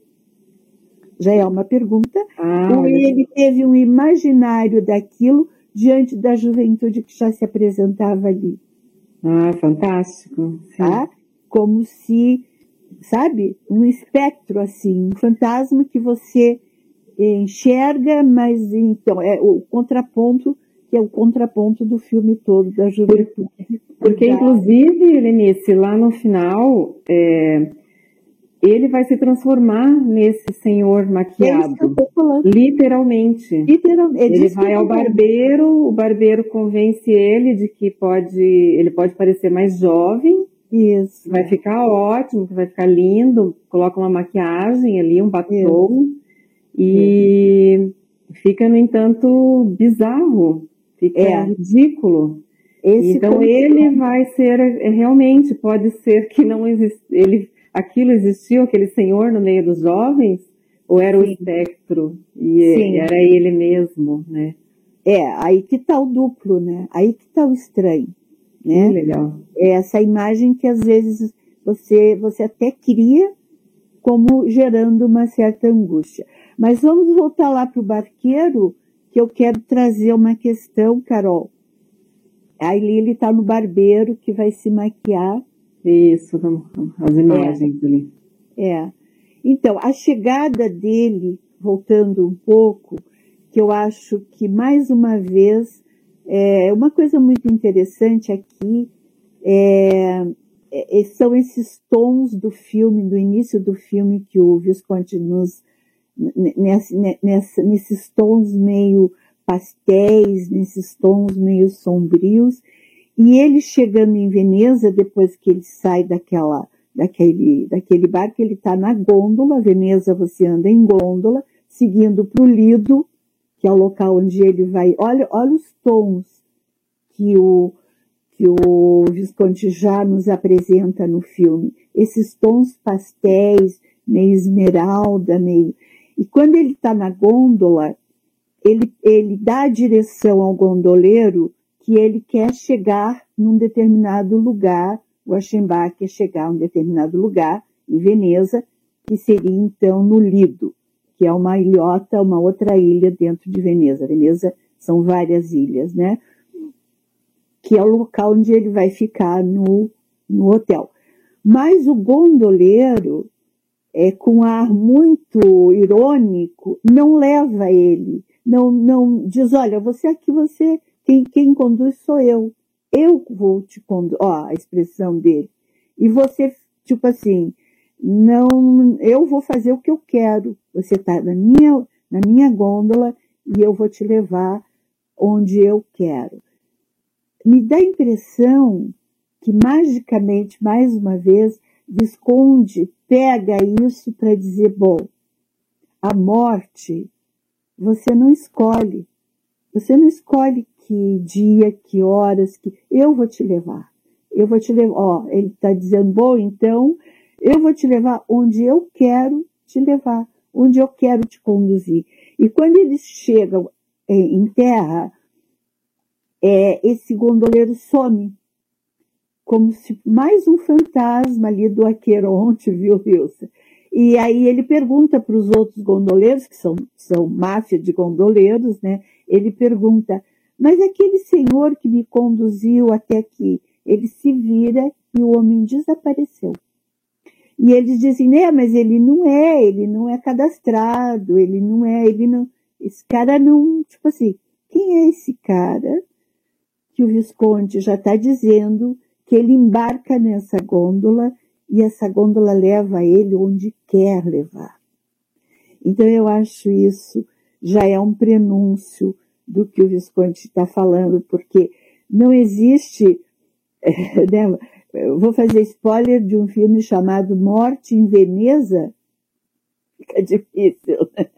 Já é uma pergunta. Ah, ou ele teve um imaginário daquilo diante da juventude que já se apresentava ali? Ah, fantástico. Tá? Como se, sabe, um espectro assim, um fantasma que você enxerga, mas então é o contraponto que é o contraponto do filme todo da juventude. Porque, inclusive, Lenice, lá no final, é, ele vai se transformar nesse senhor maquiado. É literalmente. Literalmente. Ele, ele vai ao barbeiro, o barbeiro convence ele de que pode, ele pode parecer mais jovem. Isso. Vai ficar ótimo, vai ficar lindo, coloca uma maquiagem ali, um batom. E uhum. fica, no entanto, bizarro, fica é. ridículo. Esse então ele vai ser, é, realmente, pode ser que não existe, ele, aquilo existiu, aquele senhor no meio dos jovens, ou era Sim. o espectro, e Sim. era ele mesmo, né? É, aí que tá o duplo, né? Aí que tá o estranho, né? legal. É essa imagem que às vezes você, você até cria como gerando uma certa angústia. Mas vamos voltar lá para o barqueiro, que eu quero trazer uma questão, Carol. A Lili está no barbeiro que vai se maquiar. Isso, as imagens é, ali. É. Então, a chegada dele, voltando um pouco, que eu acho que mais uma vez, é uma coisa muito interessante aqui, é, é, são esses tons do filme, do início do filme que o Visconti nos nessa, nessa, nesses tons meio pastéis, nesses tons meio sombrios. E ele chegando em Veneza, depois que ele sai daquela, daquele, daquele bar, que ele está na gôndola, Veneza você anda em gôndola, seguindo para o Lido, que é o local onde ele vai. Olha, olha os tons que o, que o Visconde já nos apresenta no filme. Esses tons pastéis, meio esmeralda, meio. E quando ele está na gôndola, ele, ele dá a direção ao gondoleiro que ele quer chegar num determinado lugar, o Aschenbach quer chegar a um determinado lugar, em Veneza, que seria então no Lido, que é uma ilhota, uma outra ilha dentro de Veneza. Veneza são várias ilhas, né? Que é o local onde ele vai ficar no, no hotel. Mas o gondoleiro, é, com ar muito irônico, não leva ele, não, não diz, olha, você aqui, você, quem, quem conduz sou eu, eu vou te conduzir, ó, a expressão dele. E você, tipo assim, não, eu vou fazer o que eu quero, você está na minha, na minha gôndola e eu vou te levar onde eu quero. Me dá a impressão que magicamente, mais uma vez, Visconde pega isso para dizer, bom, a morte você não escolhe. Você não escolhe que dia, que horas, que eu vou te levar. eu vou te levar, ó, ele está dizendo, bom, então eu vou te levar onde eu quero te levar, onde eu quero te conduzir. E quando eles chegam é, em terra, é, esse gondoleiro some, como se mais um fantasma ali do Aqueronte, viu, Wilson? E aí ele pergunta para os outros gondoleiros, que são, são máfia de gondoleiros, né? Ele pergunta, mas aquele senhor que me conduziu até aqui, ele se vira e o homem desapareceu. E eles dizem, né, mas ele não é, ele não é cadastrado, ele não é, ele não, esse cara não, tipo assim, quem é esse cara que o Visconde já está dizendo que ele embarca nessa gôndola e essa gôndola leva ele onde quer levar. Então eu acho isso já é um prenúncio do que o Visconde está falando, porque não existe, né, vou fazer spoiler de um filme chamado Morte em Veneza, fica difícil, né?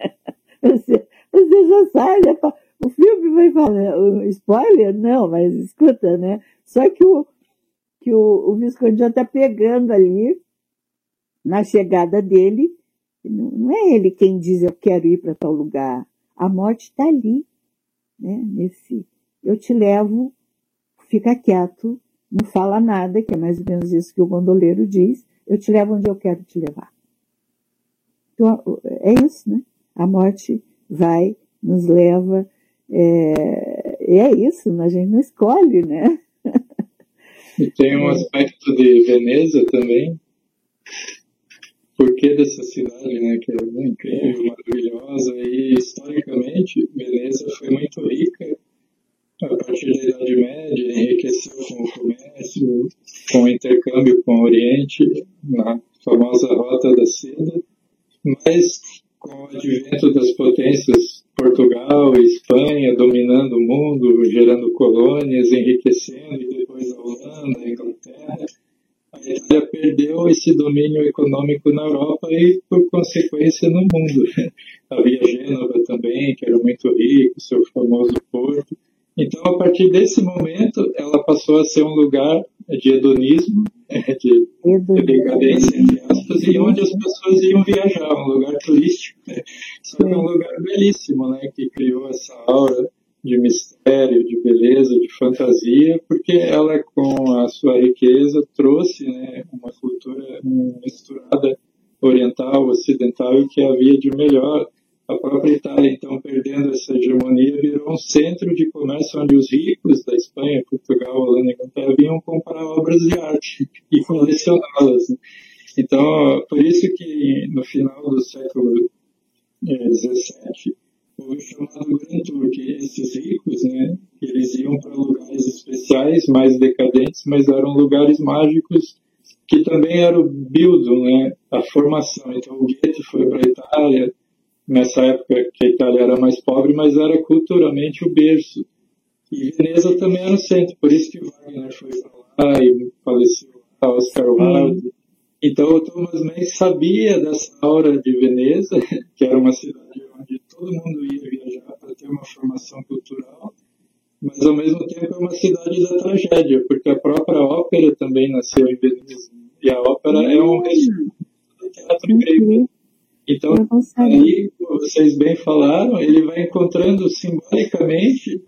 Você, você já sabe, né? o filme vai falar, spoiler? Não, mas escuta, né? Só que o, que o, o Visconde já está pegando ali, na chegada dele, não, não é ele quem diz eu quero ir para tal lugar, a morte está ali, né? Nesse, eu te levo, fica quieto, não fala nada, que é mais ou menos isso que o gondoleiro diz, eu te levo onde eu quero te levar. Então, é isso, né? A morte vai, nos leva, é, é isso, a gente não escolhe, né? E tem um aspecto de Veneza também, porquê dessa cidade, né, que é incrível, maravilhosa, e historicamente Veneza foi muito rica a partir da Idade Média, enriqueceu com o comércio, com o intercâmbio com o Oriente, na famosa Rota da Seda, mas com o advento das potências Portugal e Espanha dominando o mundo, gerando colônias, enriquecendo, e depois a Holanda, a Inglaterra, a Itália perdeu esse domínio econômico na Europa e, por consequência, no mundo. Havia Gênova também, que era muito rico, seu famoso porto. Então, a partir desse momento, ela passou a ser um lugar de hedonismo, de, de decadência, aspas, e onde as pessoas iam viajar, um lugar turístico. Né? Só que é um lugar belíssimo, né, que criou essa aura de mistério, de beleza, de fantasia, porque ela, com a sua riqueza, trouxe né, uma cultura misturada oriental, ocidental, e que havia de melhor. A própria Itália, então, perdendo essa hegemonia, virou um centro de comércio onde os ricos da Espanha, Portugal, Holanda e Inglaterra vinham comprar obras de arte e colecioná-las. Né? Então, por isso que no final do século XVII, o chamado Grand Tour, que esses ricos, né, eles iam para lugares especiais, mais decadentes, mas eram lugares mágicos que também era o build, né, a formação. Então o Goethe foi para a Itália, nessa época que a Itália era mais pobre, mas era culturalmente o berço. E Veneza também era o centro, por isso que Wagner foi para lá e faleceu Oscar Wilde. Então o Thomas Mann sabia dessa aura de Veneza, que era uma cidade onde todo mundo ia viajar para ter uma formação cultural, mas ao mesmo tempo é uma cidade da tragédia, porque a própria ópera também nasceu em Veneza. E a ópera é um do teatro grego. Então, aí, vocês bem falaram, ele vai encontrando simbolicamente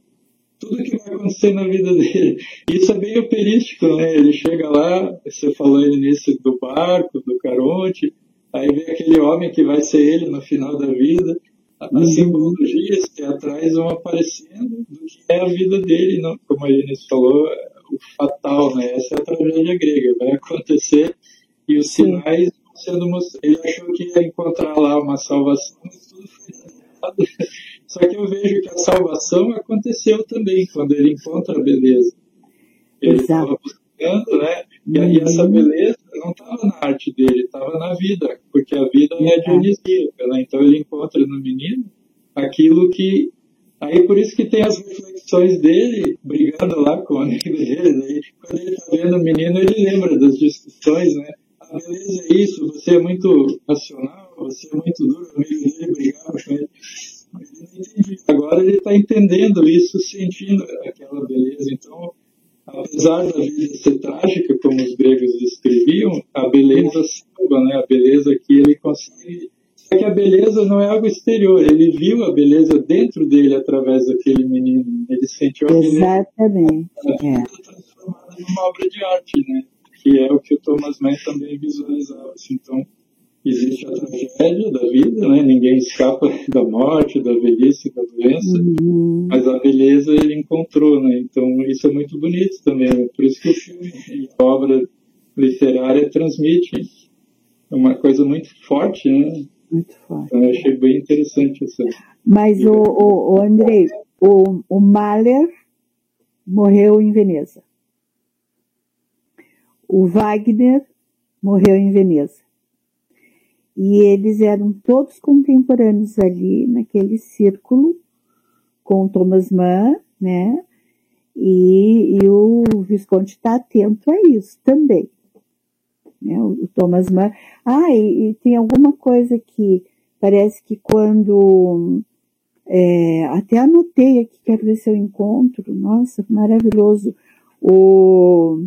tudo que vai acontecer na vida dele. Isso é bem operístico, né? Ele chega lá, você falou no início do barco, do Caronte, aí vem aquele homem que vai ser ele no final da vida, as uhum. simbologias que atrás vão aparecendo do que é a vida dele, não, como a Inês falou, o fatal, né? Essa é a tragédia grega, vai acontecer e os sinais vão sendo mostrados. Ele achou que ia encontrar lá uma salvação, mas tudo foi errado. Só que eu vejo que a salvação aconteceu também quando ele encontra a beleza. Ele estava buscando, né? E, uhum. e essa beleza não estava na arte dele, estava na vida, porque a vida é dionisíaca, né? Então ele encontra no menino aquilo que. Aí por isso que tem as reflexões dele brigando lá com o amigo dele. Aí, quando ele está vendo o menino, ele lembra das discussões, né? A beleza é isso, você é muito racional, você é muito duro, o amigo dele brigava com ele. Agora ele está entendendo isso, sentindo aquela beleza. Então, apesar da vida ser trágica, como os gregos descreviam, a beleza salva, né? A beleza que ele consegue. É que a beleza não é algo exterior, ele viu a beleza dentro dele através daquele menino. Ele sentiu a beleza. Exatamente. É. transformada numa obra de arte, né? Que é o que o Thomas Mann também visualizava. Assim. Então, existe a tragédia da vida, né? Ninguém escapa da morte, da velhice, da doença, uhum. mas a beleza ele encontrou, né? Então isso é muito bonito também, né? por isso que o filme e a obra literária transmite uma coisa muito forte, né? Muito forte. Então eu achei bem interessante essa. Mas o, o, o Andrei, o, o Mahler morreu em Veneza. O Wagner morreu em Veneza. E eles eram todos contemporâneos ali naquele círculo com Thomas Mann, né? E, e o Visconde está atento a isso também. Né? O, o Thomas Mann. Ah, e, e, tem alguma coisa que parece que quando. É, até anotei aqui, quero ver se eu encontro. Nossa, maravilhoso. O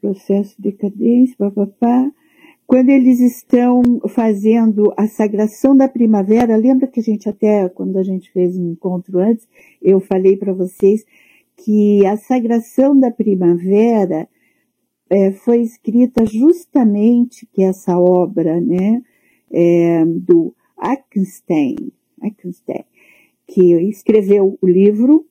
processo de decadência, papapá. Quando eles estão fazendo a sagração da primavera, lembra que a gente até, quando a gente fez um encontro antes, eu falei para vocês que a sagração da primavera é, foi escrita justamente que essa obra, né, é, do Ackenstein, Ackenstein, que escreveu o livro,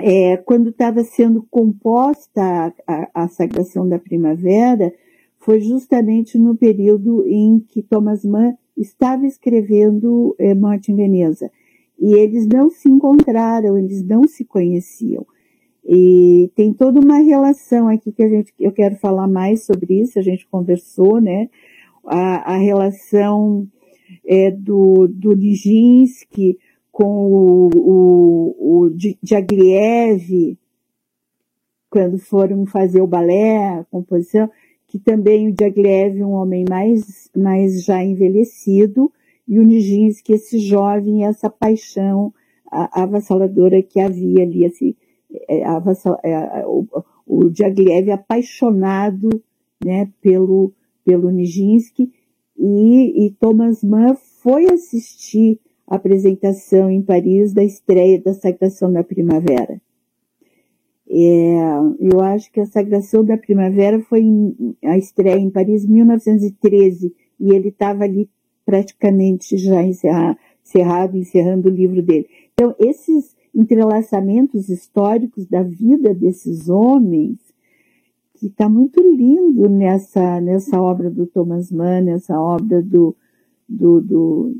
é, quando estava sendo composta a, a, a sagração da primavera, foi justamente no período em que Thomas Mann estava escrevendo é, Morte em Veneza. E eles não se encontraram, eles não se conheciam. E tem toda uma relação aqui que a gente, eu quero falar mais sobre isso, a gente conversou, né? A, a relação é, do, do Nijinsky com o, o, o quando foram fazer o balé, a composição, que também o Diaghilev, um homem mais, mais já envelhecido, e o Nijinsky, esse jovem, essa paixão avassaladora que havia ali, assim, é, avassal, é, o, o apaixonado, né, pelo, pelo Nijinsky, e, e Thomas Mann foi assistir a apresentação em Paris da estreia da Sagração da Primavera. É, eu acho que a Sagração da Primavera foi em, a estreia em Paris em 1913 e ele estava ali praticamente já encerrado, encerrando o livro dele. Então, esses entrelaçamentos históricos da vida desses homens, que está muito lindo nessa, nessa obra do Thomas Mann, nessa obra do, do, do,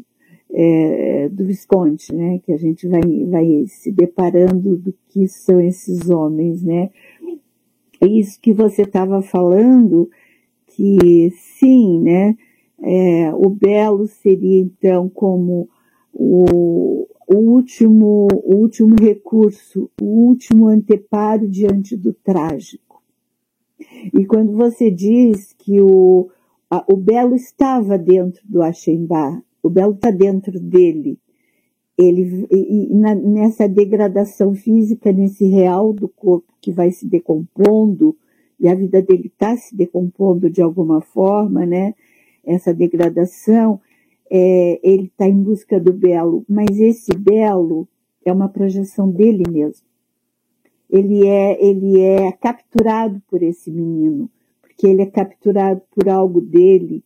é, do Visconde, né? Que a gente vai, vai se deparando do que são esses homens, né? Isso que você estava falando, que sim, né? É, o belo seria então como o, o último, o último recurso, o último anteparo diante do trágico. E quando você diz que o, a, o belo estava dentro do Achembar, o belo está dentro dele. Ele, e, e na, nessa degradação física, nesse real do corpo que vai se decompondo, e a vida dele está se decompondo de alguma forma, né? Essa degradação, é, ele está em busca do belo, mas esse belo é uma projeção dele mesmo. Ele é, ele é capturado por esse menino, porque ele é capturado por algo dele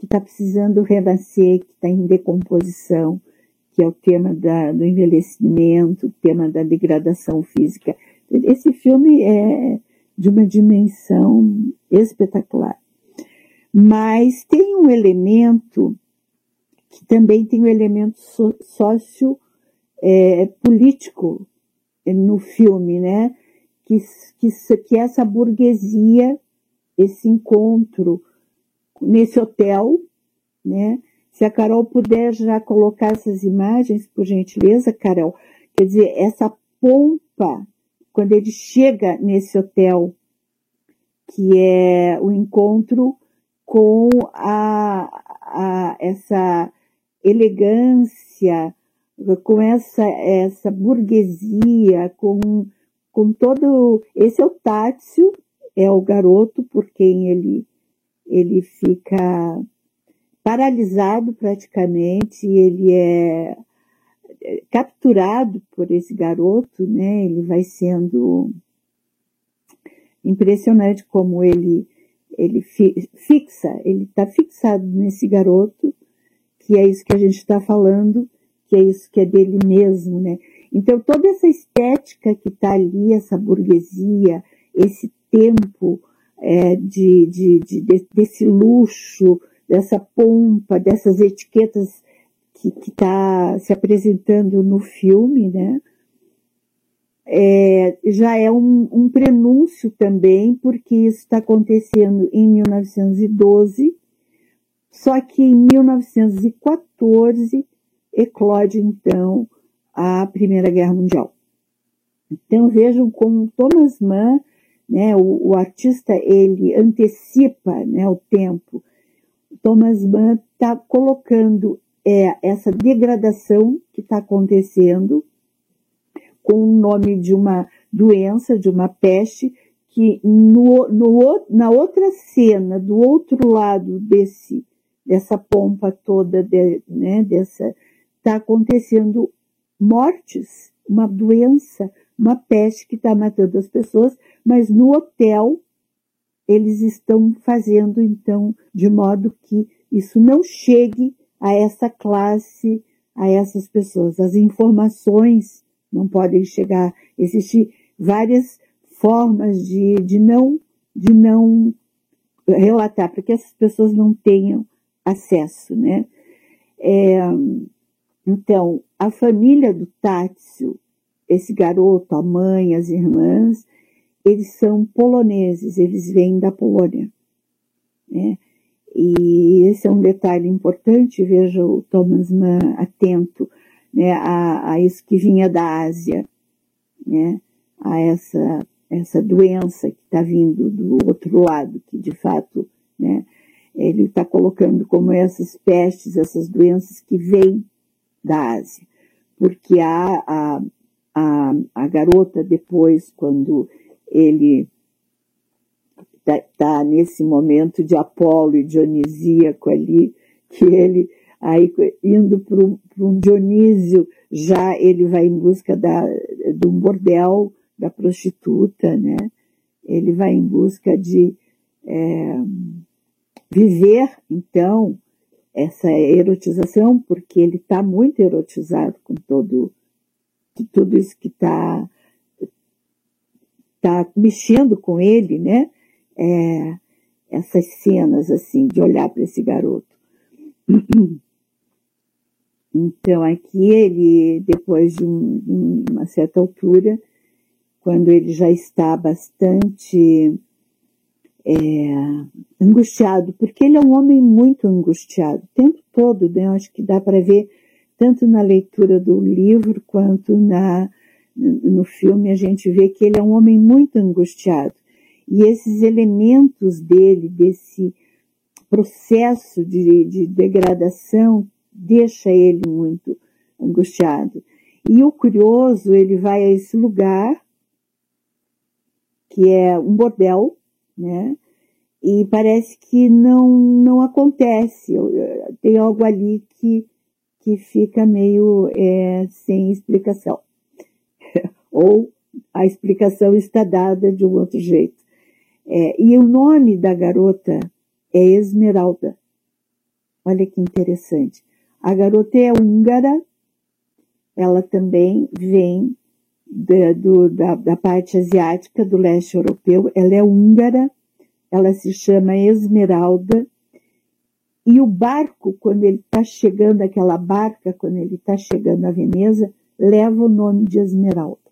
que está precisando renascer, que está em decomposição, que é o tema da, do envelhecimento, o tema da degradação física. Esse filme é de uma dimensão espetacular. Mas tem um elemento que também tem um elemento sócio é, político no filme, né? Que, que, que essa burguesia, esse encontro nesse hotel, né? Se a Carol puder já colocar essas imagens, por gentileza, Carol. Quer dizer, essa pompa, quando ele chega nesse hotel, que é o encontro com a, a essa elegância, com essa, essa burguesia, com, com todo. Esse é o Tátsio, é o garoto por quem ele, ele fica paralisado praticamente, ele é capturado por esse garoto, né? Ele vai sendo impressionante como ele ele fixa, ele está fixado nesse garoto, que é isso que a gente está falando, que é isso que é dele mesmo, né? Então toda essa estética que está ali, essa burguesia, esse tempo é, de, de, de, desse luxo, dessa pompa, dessas etiquetas que está se apresentando no filme, né? É, já é um, um, prenúncio também, porque isso está acontecendo em 1912, só que em 1914 eclode então a Primeira Guerra Mundial. Então vejam como Thomas Mann, né, o, o artista, ele antecipa né, o tempo. Thomas Mann está colocando é essa degradação que está acontecendo com o nome de uma doença, de uma peste, que no, no, na outra cena, do outro lado desse, dessa pompa toda, de, né, dessa, está acontecendo mortes, uma doença, uma peste que está matando as pessoas, mas no hotel eles estão fazendo então de modo que isso não chegue a essa classe, a essas pessoas. As informações não podem chegar. Existem várias formas de, de não, de não relatar, para que essas pessoas não tenham acesso, né? É, então, a família do Tátsio, esse garoto, a mãe, as irmãs, eles são poloneses, eles vêm da Polônia. Né? E esse é um detalhe importante, veja o Thomas Mann atento né, a, a isso que vinha da Ásia, né, a essa, essa doença que está vindo do outro lado, que de fato né, ele está colocando como essas pestes, essas doenças que vêm da Ásia. Porque a, a, a, a garota depois, quando ele está tá nesse momento de Apolo e Dionisíaco ali, que ele, aí indo para um Dionísio, já ele vai em busca da, de um bordel, da prostituta, né? Ele vai em busca de é, viver, então, essa erotização, porque ele está muito erotizado com todo, tudo isso que está tá mexendo com ele, né? é, essas cenas assim de olhar para esse garoto. Então aqui ele, depois de um, uma certa altura, quando ele já está bastante é, angustiado, porque ele é um homem muito angustiado, o tempo todo, né? Eu acho que dá para ver tanto na leitura do livro quanto na, no filme a gente vê que ele é um homem muito angustiado. E esses elementos dele, desse processo de, de degradação, deixa ele muito angustiado. E o curioso, ele vai a esse lugar, que é um bordel, né? E parece que não, não acontece. Tem algo ali que, que fica meio é, sem explicação. Ou a explicação está dada de um outro jeito. É, e o nome da garota é Esmeralda. Olha que interessante. A garota é húngara, ela também vem da, do, da, da parte asiática, do leste europeu, ela é húngara, ela se chama Esmeralda, e o barco, quando ele está chegando, aquela barca, quando ele está chegando a Veneza, leva o nome de Esmeralda.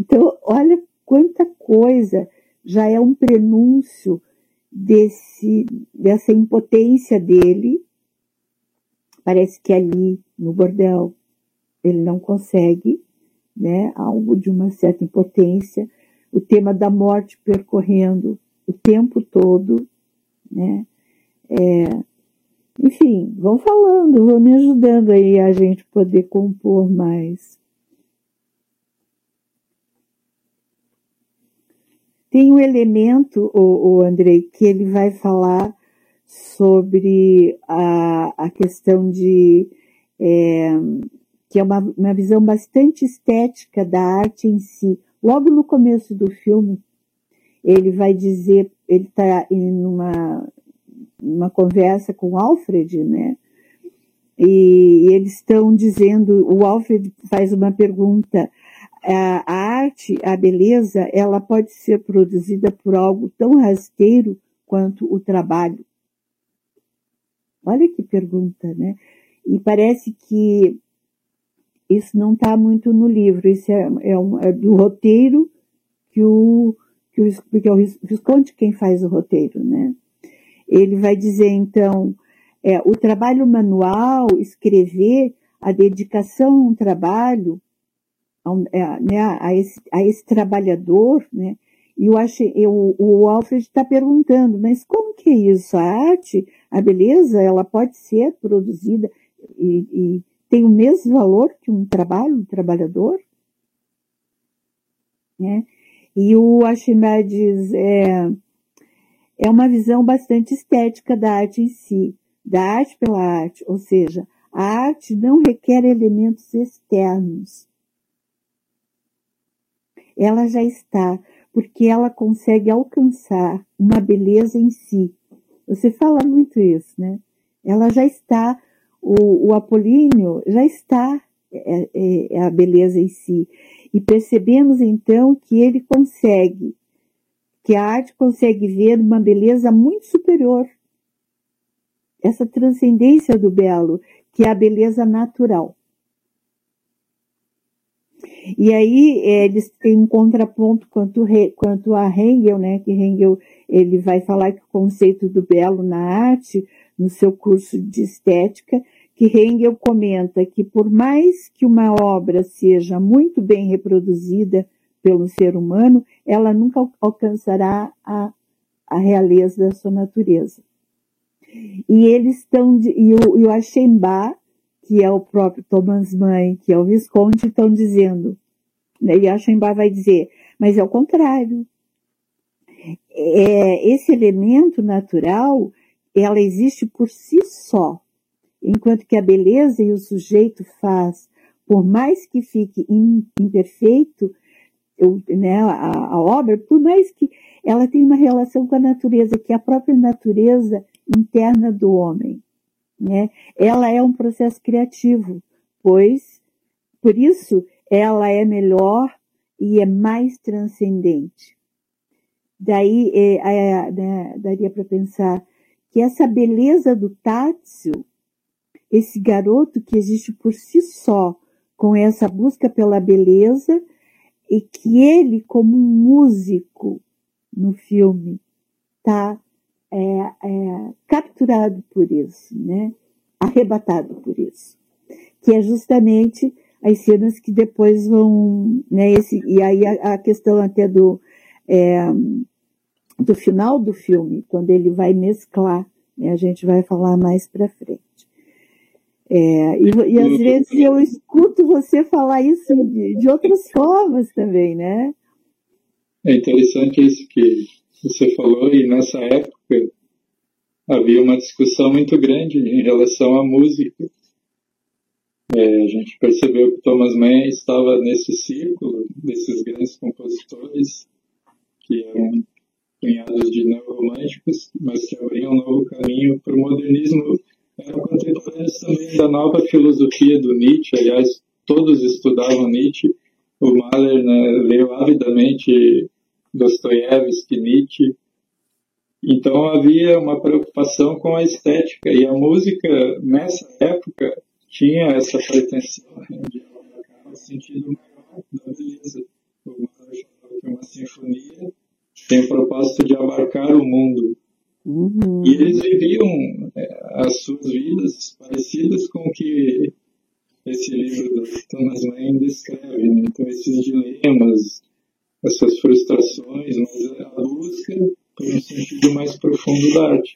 Então, olha quanta coisa já é um prenúncio desse, dessa impotência dele. Parece que ali no bordel ele não consegue, né? Algo de uma certa impotência. O tema da morte percorrendo o tempo todo, né? É, enfim, vão falando, vão me ajudando aí a gente poder compor mais. Tem um elemento, o, o Andrei, que ele vai falar sobre a, a questão de é, que é uma, uma visão bastante estética da arte em si. Logo no começo do filme, ele vai dizer, ele está em uma, uma conversa com Alfred, né? E eles estão dizendo, o Alfred faz uma pergunta, a, arte, a beleza, ela pode ser produzida por algo tão rasteiro quanto o trabalho. Olha que pergunta, né? E parece que isso não está muito no livro, isso é, é, um, é, do roteiro que o, que o, porque é o Visconde quem faz o roteiro, né? Ele vai dizer, então, é, o trabalho manual, escrever, a dedicação a um trabalho, a, é, né, a, esse, a esse trabalhador, né? E eu achei, eu, o Alfred está perguntando, mas como que é isso? A arte, a beleza, ela pode ser produzida e, e tem o mesmo valor que um trabalho, um trabalhador? Né? E o Archimedes é, é uma visão bastante estética da arte em si, da arte pela arte, ou seja, a arte não requer elementos externos. Ela já está, porque ela consegue alcançar uma beleza em si. Você fala muito isso, né? Ela já está, o, o Apolíneo já está é, é, é a beleza em si. E percebemos então que ele consegue, que a arte consegue ver uma beleza muito superior. Essa transcendência do belo, que é a beleza natural. E aí é, eles têm um contraponto quanto, quanto a Hegel, né? Que Hegel ele vai falar que o conceito do belo na arte, no seu curso de estética, que Hegel comenta que por mais que uma obra seja muito bem reproduzida pelo ser humano, ela nunca alcançará a, a realeza da sua natureza. E eles estão, e o, e o que é o próprio Thomas Mann, que é o Visconde, estão dizendo, né, e Aschenbach vai dizer, mas é o contrário. É, esse elemento natural, ela existe por si só, enquanto que a beleza e o sujeito faz, por mais que fique imperfeito, né, a, a obra, por mais que ela tenha uma relação com a natureza, que é a própria natureza interna do homem né? Ela é um processo criativo, pois, por isso, ela é melhor e é mais transcendente. Daí, é, é, né, daria para pensar que essa beleza do Tátil, esse garoto que existe por si só, com essa busca pela beleza, e que ele, como um músico no filme, está é, é, capturado por isso, né? arrebatado por isso. Que é justamente as cenas que depois vão, né, esse, e aí a, a questão até do, é, do final do filme, quando ele vai mesclar, né, a gente vai falar mais para frente. É, e, e, às vezes eu escuto você falar isso de, de outras formas também, né? É interessante isso que você falou, e nessa época havia uma discussão muito grande em relação à música. A gente percebeu que Thomas Mann estava nesse círculo desses grandes compositores que eram cunhados de neorromânticos, mas que abriam um novo caminho para o modernismo. Eram contemporâneos também da nova filosofia do Nietzsche, aliás, todos estudavam Nietzsche. O Mahler né, leu avidamente Dostoiévski, Nietzsche, então havia uma preocupação com a estética e a música nessa época tinha essa pretensão né, de abarcar o sentido maior da beleza. Falou que uma sinfonia tem o propósito de abarcar o mundo. Uhum. E eles viviam é, as suas vidas parecidas com o que esse livro do Thomas Mann descreve. Né? Então esses dilemas, essas frustrações, mas a busca por um sentido mais profundo da arte.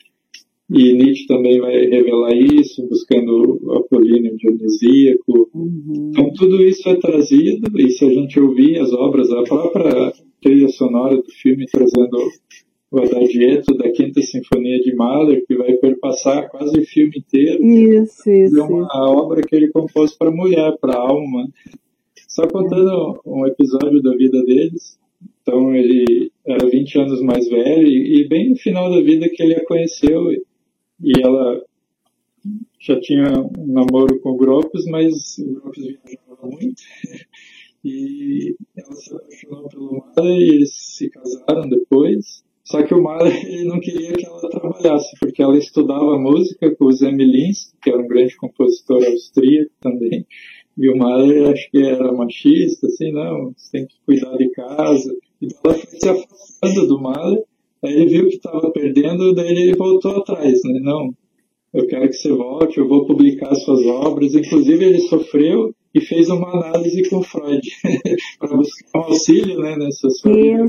E Nietzsche também vai revelar isso, buscando o apolíneo dionisíaco. Uhum. Então, tudo isso é trazido, e se a gente ouvir as obras, a própria trilha sonora do filme trazendo o Adagietto da Quinta Sinfonia de Mahler, que vai perpassar quase o filme inteiro. Isso, isso. É uma obra que ele compôs para mulher, para alma. Só contando um episódio da vida deles. Então, ele era 20 anos mais velho, e bem no final da vida que ele a conheceu, e ela já tinha um namoro com o Gropes, mas o Gropes viajava muito. E ela se apaixonou pelo Mahler e eles se casaram depois. Só que o ele não queria que ela trabalhasse, porque ela estudava música com o Zé que era um grande compositor austríaco também. E o Mahler acho que era machista, assim, não, você tem que cuidar de casa. E ela foi se afastando do Mahler Aí ele viu que estava perdendo, daí ele voltou atrás, né? Não, eu quero que você volte, eu vou publicar suas obras. Inclusive ele sofreu e fez uma análise com Freud para buscar um auxílio, né, nessa sua vida.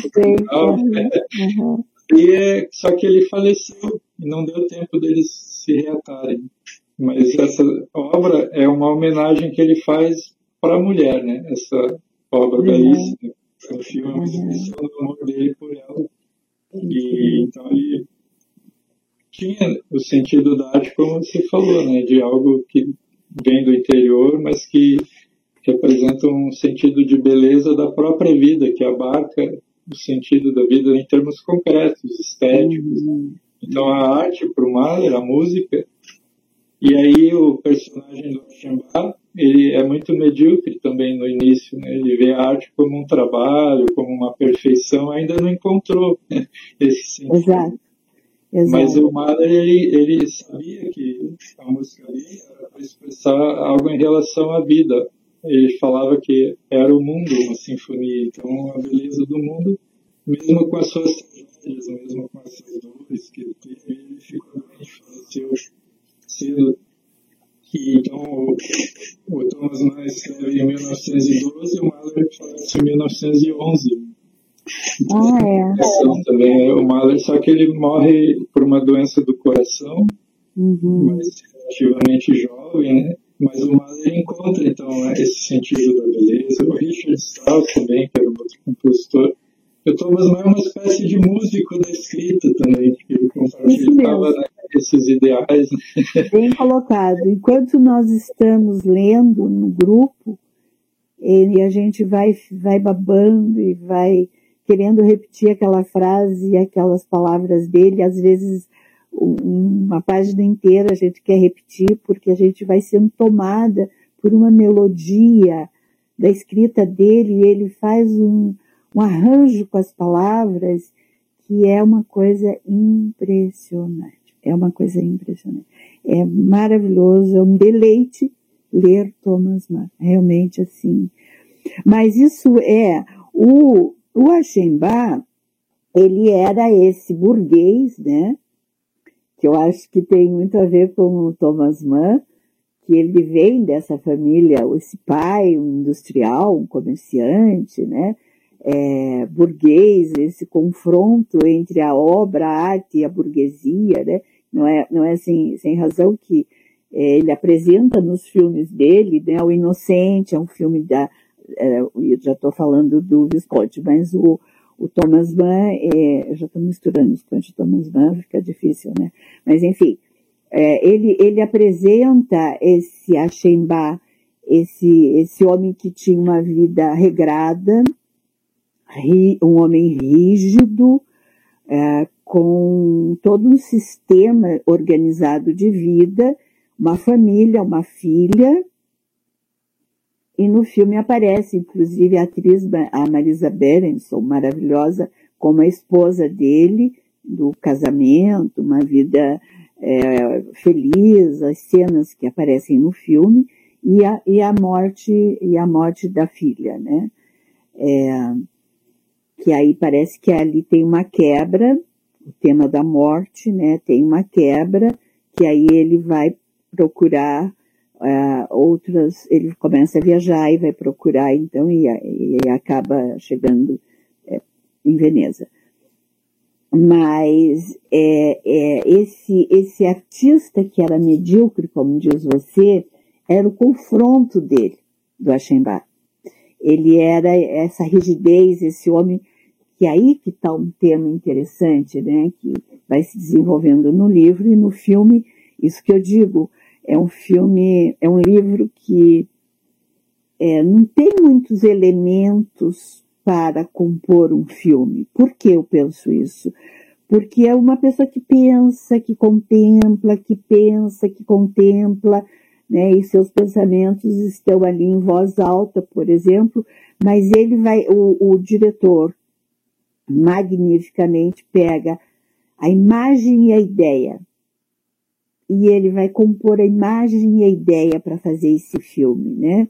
Uhum. E é, só que ele faleceu e não deu tempo deles se reatarem. Mas essa obra é uma homenagem que ele faz para a mulher, né? Essa obra uhum. belíssima. O filme expressão do amor dele por ela. E, então ele tinha o sentido da arte, como você falou, né, de algo que vem do interior, mas que representa um sentido de beleza da própria vida, que abarca o sentido da vida em termos concretos, estéticos. Uhum. Então a arte para o Mahler, a música, e aí o personagem do Chambá, ele é muito medíocre também no início, né? Ele vê a arte como um trabalho, como uma perfeição, ainda não encontrou né? esse sentido. Exato. Exato. Mas o Mahler, ele, ele sabia que a música ali era para expressar algo em relação à vida. Ele falava que era o mundo uma sinfonia, então a beleza do mundo, mesmo com as suas tragédias, mesmo com essas dores que ele teve, ele ficou doente, faleceu cedo. E, então, o, o Thomas Mann escreve em 1912 e o Mahler falece em 1911. ah, é. Também, o Mahler, só que ele morre por uma doença do coração, uhum. mas relativamente jovem, né? Mas o Mahler encontra, então, né, esse sentido da beleza. O Richard Strauss também, que era um outro compositor. Thomas Mann é uma espécie de músico da escrita também, que compartilhava né, esses ideais. Bem colocado. Enquanto nós estamos lendo no grupo, e a gente vai, vai babando e vai querendo repetir aquela frase e aquelas palavras dele, às vezes uma página inteira a gente quer repetir porque a gente vai sendo tomada por uma melodia da escrita dele e ele faz um, um arranjo com as palavras que é uma coisa impressionante. É uma coisa impressionante. É maravilhoso, é um deleite ler Thomas Mann. Realmente assim. Mas isso é, o, o Aschenbach, ele era esse burguês, né? Que eu acho que tem muito a ver com o Thomas Mann, que ele vem dessa família, esse pai, um industrial, um comerciante, né? É, burguês, esse confronto entre a obra, a arte e a burguesia, né? Não é, não é sem, sem razão que é, ele apresenta nos filmes dele, né, O Inocente é um filme da, é, eu já estou falando do Visconti, mas o, o Thomas Mann, é, eu já estou misturando Visconti e Thomas Mann, fica difícil, né? Mas enfim, é, ele, ele apresenta esse Achemba, esse, esse homem que tinha uma vida regrada, um homem rígido, é, com todo um sistema organizado de vida, uma família, uma filha, e no filme aparece, inclusive, a atriz, a Marisa Berenson, maravilhosa, como a esposa dele, do casamento, uma vida é, feliz, as cenas que aparecem no filme, e a, e a morte, e a morte da filha, né? É, que aí parece que ali tem uma quebra, o tema da morte, né? Tem uma quebra, que aí ele vai procurar uh, outras, ele começa a viajar e vai procurar, então, e, e acaba chegando é, em Veneza. Mas é, é, esse, esse artista que era medíocre, como diz você, era o confronto dele, do Aschenbach. Ele era essa rigidez, esse homem, que aí que está um tema interessante, né, que vai se desenvolvendo no livro e no filme, isso que eu digo, é um filme, é um livro que é, não tem muitos elementos para compor um filme. Por que eu penso isso? Porque é uma pessoa que pensa, que contempla, que pensa, que contempla, né, e seus pensamentos estão ali em voz alta, por exemplo, mas ele vai, o, o diretor magnificamente pega a imagem e a ideia, e ele vai compor a imagem e a ideia para fazer esse filme, né?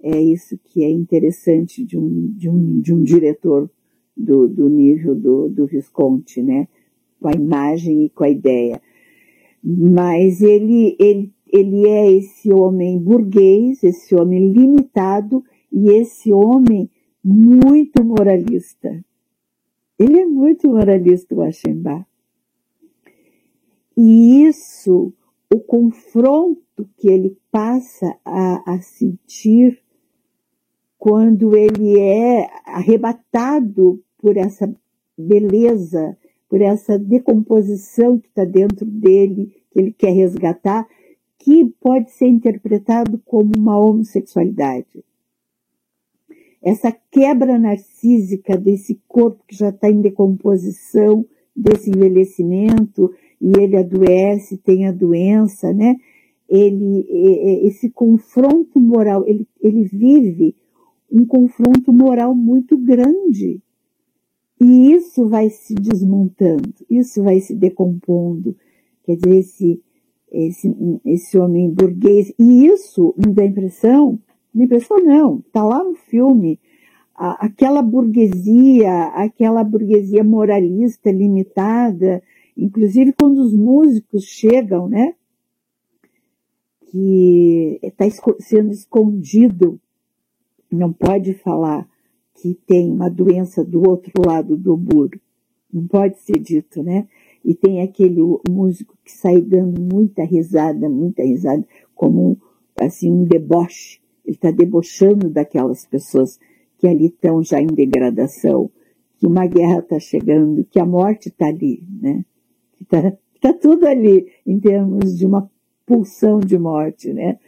É isso que é interessante de um, de um, de um diretor do, do nível do, do Visconti, né? Com a imagem e com a ideia. Mas ele, ele, ele é esse homem burguês, esse homem limitado e esse homem muito moralista. Ele é muito moralista, o Aschenbach. E isso, o confronto que ele passa a, a sentir quando ele é arrebatado por essa beleza, por essa decomposição que está dentro dele, que ele quer resgatar, que pode ser interpretado como uma homossexualidade. Essa quebra narcísica desse corpo que já está em decomposição, desse envelhecimento, e ele adoece, tem a doença, né? Ele, esse confronto moral, ele, ele vive um confronto moral muito grande. E isso vai se desmontando, isso vai se decompondo. Quer dizer, esse, esse, esse homem burguês. E isso me dá impressão, me impressão não, está lá no filme, a, aquela burguesia, aquela burguesia moralista limitada, inclusive quando os músicos chegam, né? Que está sendo escondido não pode falar que tem uma doença do outro lado do muro. Não pode ser dito, né? E tem aquele músico que sai dando muita risada, muita risada, como assim um deboche. Ele está debochando daquelas pessoas que ali estão já em degradação, que uma guerra está chegando, que a morte está ali, né? Que está tá tudo ali em termos de uma pulsão de morte, né?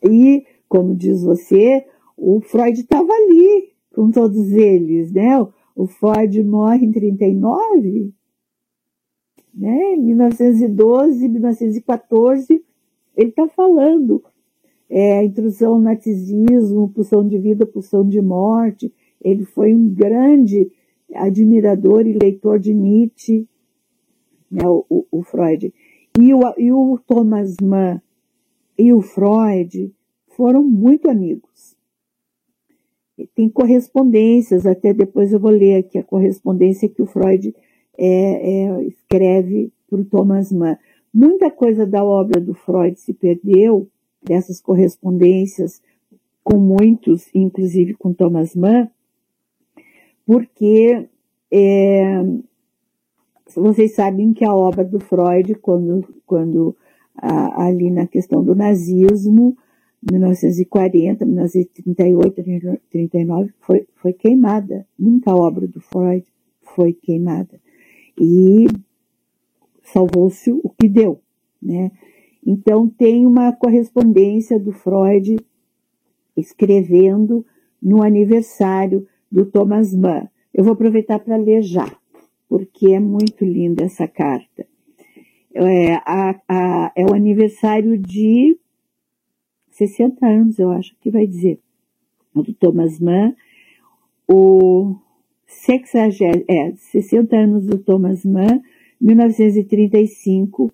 E, como diz você, o Freud estava ali com todos eles, né? O Freud morre em 39, né? Em 1912, 1914, ele está falando é, intrusão no narcisismo, pulsão de vida, pulsão de morte. Ele foi um grande admirador e leitor de Nietzsche, né, o, o, o Freud. E o, e o Thomas Mann e o Freud foram muito amigos tem correspondências, até depois eu vou ler aqui a correspondência que o Freud é, é, escreve para o Thomas Mann. Muita coisa da obra do Freud se perdeu, dessas correspondências com muitos, inclusive com Thomas Mann, porque é, vocês sabem que a obra do Freud, quando, quando a, ali na questão do nazismo, 1940, 1938, 1939, foi, foi queimada. Muita obra do Freud foi queimada. E salvou-se o que deu, né? Então tem uma correspondência do Freud escrevendo no aniversário do Thomas Mann. Eu vou aproveitar para ler já, porque é muito linda essa carta. É, a, a, é o aniversário de 60 anos, eu acho que vai dizer, do Thomas Mann, o 60, é, 60 anos do Thomas Mann, 1935,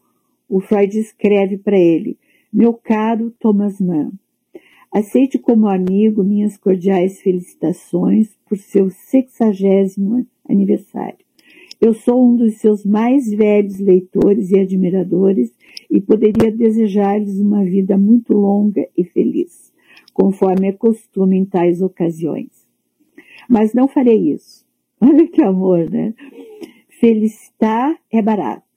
o Freud escreve para ele, meu caro Thomas Mann, aceite como amigo minhas cordiais felicitações por seu sexagésimo aniversário. Eu sou um dos seus mais velhos leitores e admiradores e poderia desejar-lhes uma vida muito longa e feliz, conforme é costume em tais ocasiões. Mas não farei isso. Olha que amor, né? Felicitar é barato.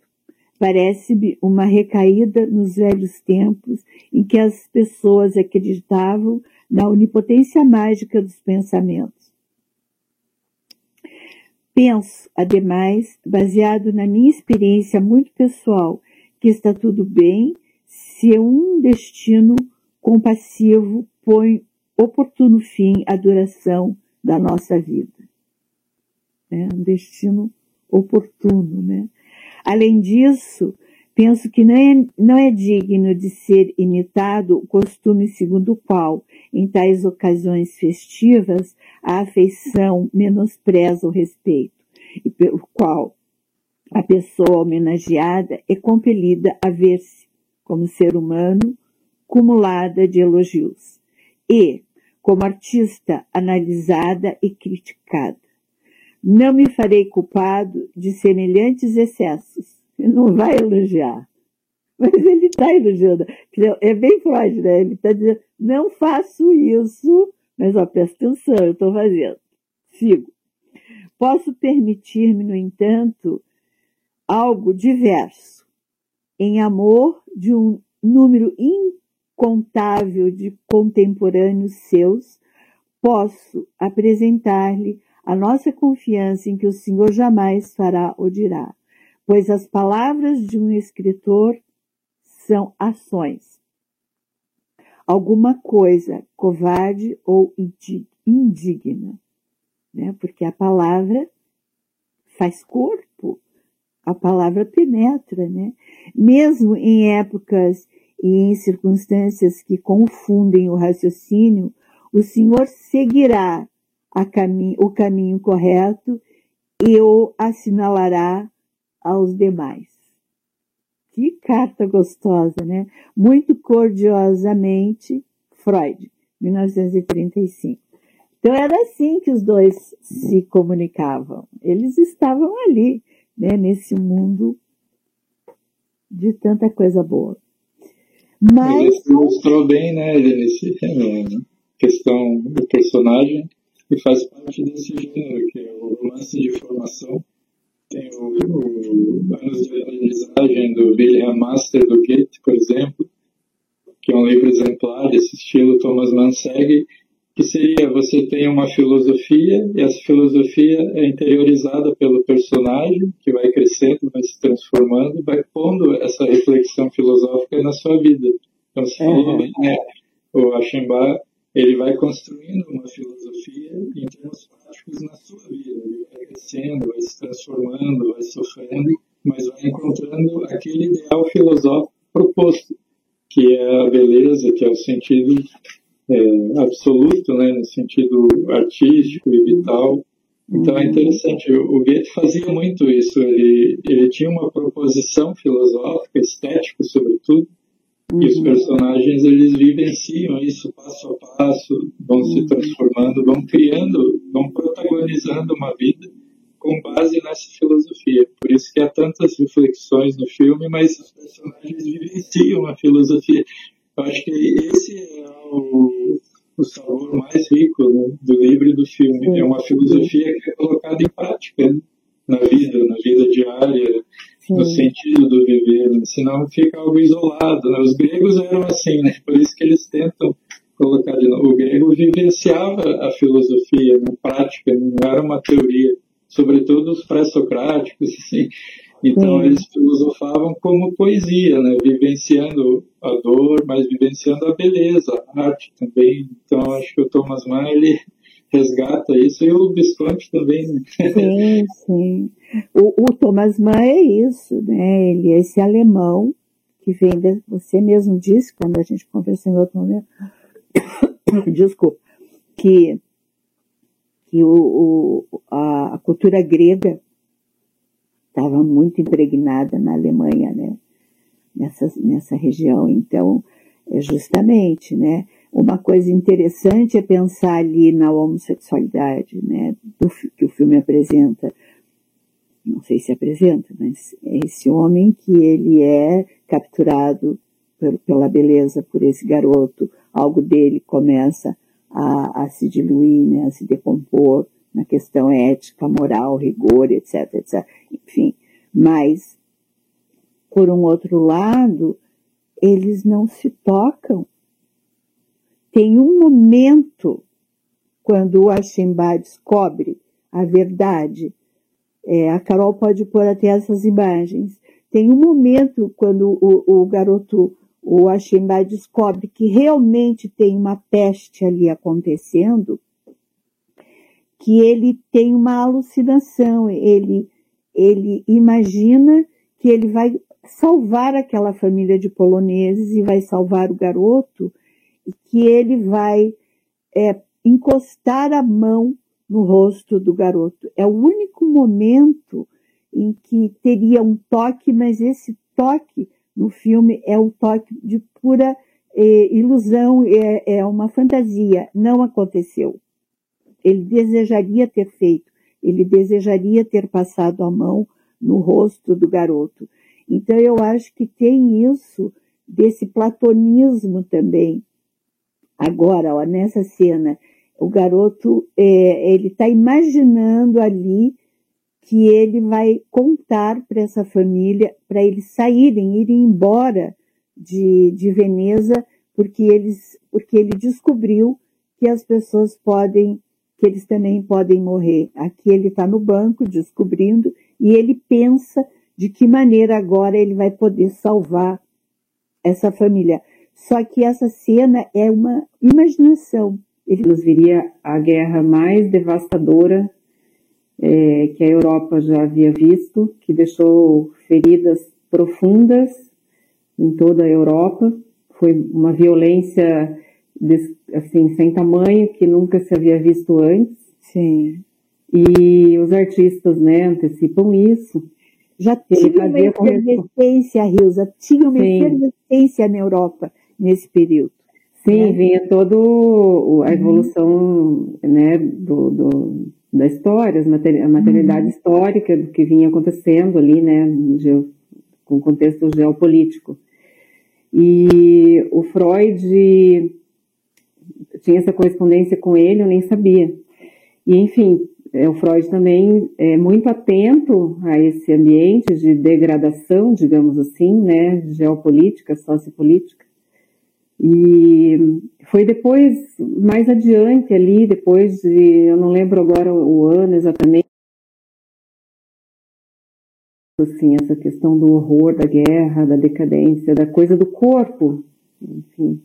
Parece-me uma recaída nos velhos tempos em que as pessoas acreditavam na onipotência mágica dos pensamentos. Penso, ademais, baseado na minha experiência muito pessoal, que está tudo bem se um destino compassivo põe oportuno fim à duração da nossa vida. É um destino oportuno, né? Além disso, penso que não é, não é digno de ser imitado o costume segundo o qual, em tais ocasiões festivas, a afeição menospreza o respeito, e pelo qual a pessoa homenageada é compelida a ver-se, como ser humano, cumulada de elogios, e, como artista, analisada e criticada. Não me farei culpado de semelhantes excessos. Ele não vai elogiar. Mas ele está elogiando. É bem Freud, né? Ele está dizendo, não faço isso, mas ó, presta atenção, eu estou fazendo. Sigo. Posso permitir-me, no entanto, algo diverso, em amor de um número incontável de contemporâneos seus, posso apresentar-lhe a nossa confiança em que o Senhor jamais fará ou dirá, pois as palavras de um escritor são ações. Alguma coisa covarde ou indigna, né? Porque a palavra faz corpo, a palavra penetra, né? Mesmo em épocas e em circunstâncias que confundem o raciocínio, o Senhor seguirá caminho, o caminho correto e o assinalará aos demais. Que carta gostosa, né? Muito cordiosamente, Freud, 1935. Então era assim que os dois se comunicavam. Eles estavam ali, né, nesse mundo de tanta coisa boa. Mas ele se mostrou bem, né, nesse né, questão do personagem que faz parte desse gênero, que é o romance de formação. Tem o, o Anos de Aprendizagem do William Master do Goethe, por exemplo, que é um livro exemplar desse estilo Thomas Mann segue, que seria você tem uma filosofia e essa filosofia é interiorizada pelo personagem que vai crescendo, vai se transformando, vai pondo essa reflexão filosófica na sua vida. Então, se falou bem, né? O Aschenbach ele vai construindo uma filosofia em termos práticos na sua vida. Ele vai crescendo, vai se transformando, vai sofrendo, mas vai encontrando aquele ideal filosófico proposto, que é a beleza, que é o sentido é, absoluto, né, no sentido artístico e vital. Então é interessante, o Goethe fazia muito isso, ele, ele tinha uma proposição filosófica, estética sobretudo. E os personagens, eles vivenciam isso passo a passo, vão uhum. se transformando, vão criando, vão protagonizando uma vida com base nessa filosofia. Por isso que há tantas reflexões no filme, mas os personagens vivenciam a filosofia. Eu acho que esse é o, o sabor mais rico né, do livro e do filme. É uma filosofia que é colocada em prática né, na vida, na vida diária, Sim. no sentido do viver, né? senão fica algo isolado. Né? Os gregos eram assim, né? por isso que eles tentam colocar de novo. O grego vivenciava a filosofia na né? prática, né? não era uma teoria, sobretudo os pré-socráticos, assim. Então Sim. eles filosofavam como poesia, né? vivenciando a dor, mas vivenciando a beleza, a arte também. Então acho que o Thomas Mann ele resgata isso e o Visconti também. Né? Sim, sim. O, o Thomas Mann é isso, né? Ele é esse alemão que vem, de, você mesmo disse quando a gente conversou em outro momento, desculpa, que, que o, o a, a cultura grega estava muito impregnada na Alemanha, né? Nessa, nessa região. Então, é justamente, né? Uma coisa interessante é pensar ali na homossexualidade, né? Do, que o filme apresenta não sei se apresenta, mas é esse homem que ele é capturado por, pela beleza por esse garoto, algo dele começa a, a se diluir, né, a se decompor, na questão ética, moral, rigor, etc, etc. Enfim, mas, por um outro lado, eles não se tocam. Tem um momento, quando o Ashemba descobre a verdade, é, a Carol pode pôr até essas imagens, tem um momento quando o, o garoto, o Ashemba descobre que realmente tem uma peste ali acontecendo, que ele tem uma alucinação, ele, ele imagina que ele vai salvar aquela família de poloneses e vai salvar o garoto, e que ele vai é, encostar a mão no rosto do garoto. É o único momento em que teria um toque, mas esse toque no filme é um toque de pura é, ilusão, é, é uma fantasia, não aconteceu ele desejaria ter feito, ele desejaria ter passado a mão no rosto do garoto. Então eu acho que tem isso desse platonismo também. Agora, ó, nessa cena, o garoto é, ele está imaginando ali que ele vai contar para essa família, para eles saírem, irem embora de, de Veneza, porque eles, porque ele descobriu que as pessoas podem que eles também podem morrer. Aqui ele está no banco descobrindo e ele pensa de que maneira agora ele vai poder salvar essa família. Só que essa cena é uma imaginação. Ele nos viria a guerra mais devastadora é, que a Europa já havia visto, que deixou feridas profundas em toda a Europa. Foi uma violência assim, sem tamanho, que nunca se havia visto antes. Sim. E os artistas, né, antecipam isso. Já tinha uma efervescência, Rilza, tinha uma efervescência na Europa nesse período. Sim, né? vinha toda a uhum. evolução, uhum. né, do, do, da história, a maternidade uhum. histórica do que vinha acontecendo ali, né, com contexto geopolítico. E o Freud tinha essa correspondência com ele, eu nem sabia. E, enfim, é, o Freud também é muito atento a esse ambiente de degradação, digamos assim, né, geopolítica, sociopolítica. E foi depois, mais adiante ali, depois de, eu não lembro agora o ano exatamente, assim, essa questão do horror da guerra, da decadência, da coisa do corpo, enfim,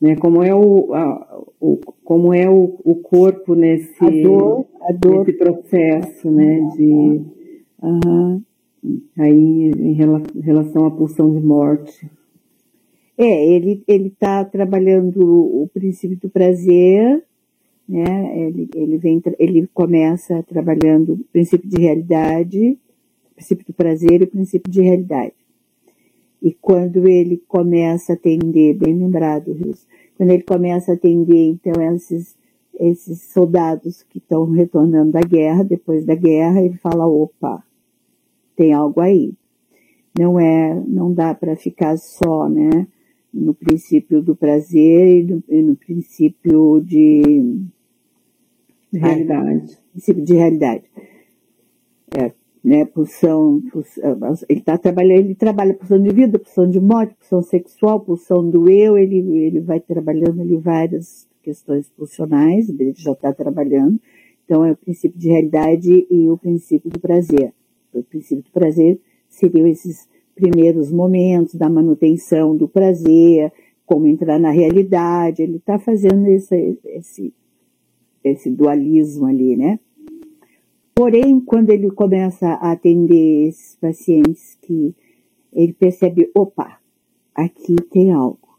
né? Como é o, a, o como é o, o corpo nesse, a dor, a dor. nesse processo, né? De uhum. aí em relação à pulsão de morte. É, ele ele está trabalhando o princípio do prazer, né? Ele ele vem ele começa trabalhando o princípio de realidade, o princípio do prazer e o princípio de realidade. E quando ele começa a atender, bem lembrado, Rios, quando ele começa a atender, então, esses, esses soldados que estão retornando da guerra, depois da guerra, ele fala, opa, tem algo aí. Não é, não dá para ficar só, né, no princípio do prazer e no, e no princípio de, de realidade. princípio de realidade. É, né, pulsão, pulsão ele tá trabalhando, ele trabalha pulsão de vida, pulsão de morte, pulsão sexual, pulsão do eu, ele, ele vai trabalhando ali várias questões pulsionais, ele já está trabalhando, então é o princípio de realidade e o princípio do prazer. O princípio do prazer seriam esses primeiros momentos da manutenção do prazer, como entrar na realidade, ele está fazendo esse, esse, esse dualismo ali, né? Porém, quando ele começa a atender esses pacientes que ele percebe, opa, aqui tem algo,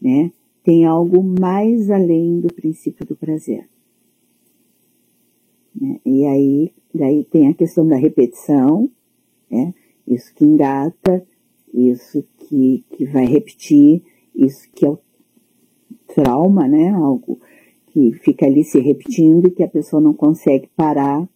né? Tem algo mais além do princípio do prazer. Né? E aí, daí tem a questão da repetição, né? Isso que engata, isso que, que vai repetir, isso que é o trauma, né? Algo que fica ali se repetindo e que a pessoa não consegue parar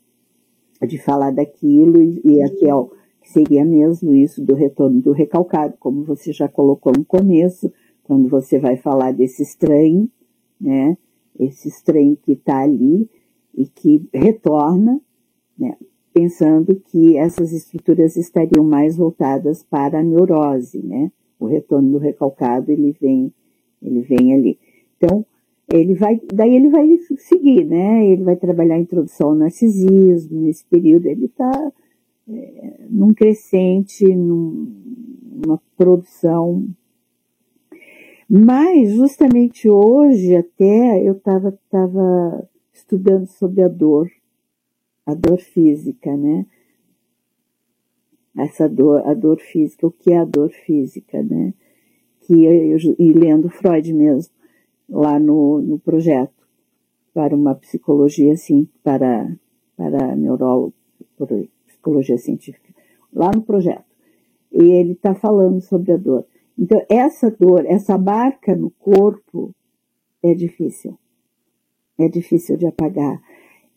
de falar daquilo e, e é o, que seria mesmo isso do retorno do recalcado, como você já colocou no começo, quando você vai falar desse estranho, né? Esse estranho que está ali e que retorna, né, pensando que essas estruturas estariam mais voltadas para a neurose, né? O retorno do recalcado ele vem, ele vem ali. Então ele vai, daí ele vai seguir, né? Ele vai trabalhar a introdução ao narcisismo nesse período. Ele está é, num crescente, num, numa produção. Mas justamente hoje até eu estava tava estudando sobre a dor a dor física, né? Essa dor, a dor física, o que é a dor física, né? Que eu, e lendo Freud mesmo, lá no, no projeto, para uma psicologia, assim, para, para neurólogo, psicologia científica, lá no projeto. E ele está falando sobre a dor. Então, essa dor, essa marca no corpo é difícil. É difícil de apagar.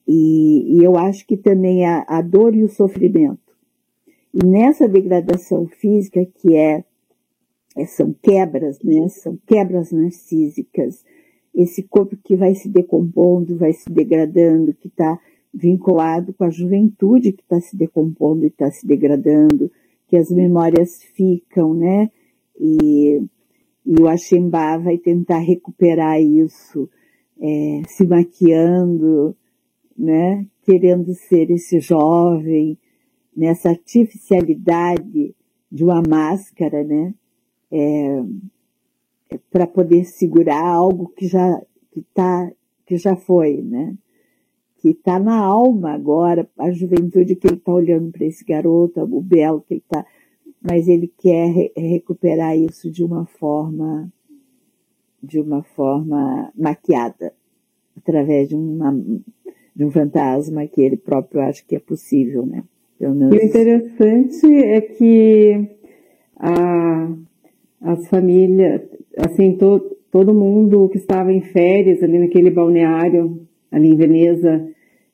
E, e eu acho que também a, a dor e o sofrimento. E nessa degradação física, que é, é, são quebras, né? São quebras narcísicas. Esse corpo que vai se decompondo, vai se degradando, que está vinculado com a juventude que está se decompondo e está se degradando, que as memórias ficam, né? E, e o Axembá vai tentar recuperar isso, é, se maquiando, né, querendo ser esse jovem, nessa artificialidade de uma máscara, né, é, é para poder segurar algo que já que tá que já foi, né, que está na alma agora, a juventude que ele está olhando para esse garoto, o belo que ele está, mas ele quer re recuperar isso de uma forma de uma forma maquiada, através de uma de um fantasma que ele próprio acha que é possível, né? E o interessante é que a, as famílias, assim, to, todo mundo que estava em férias ali naquele balneário, ali em Veneza,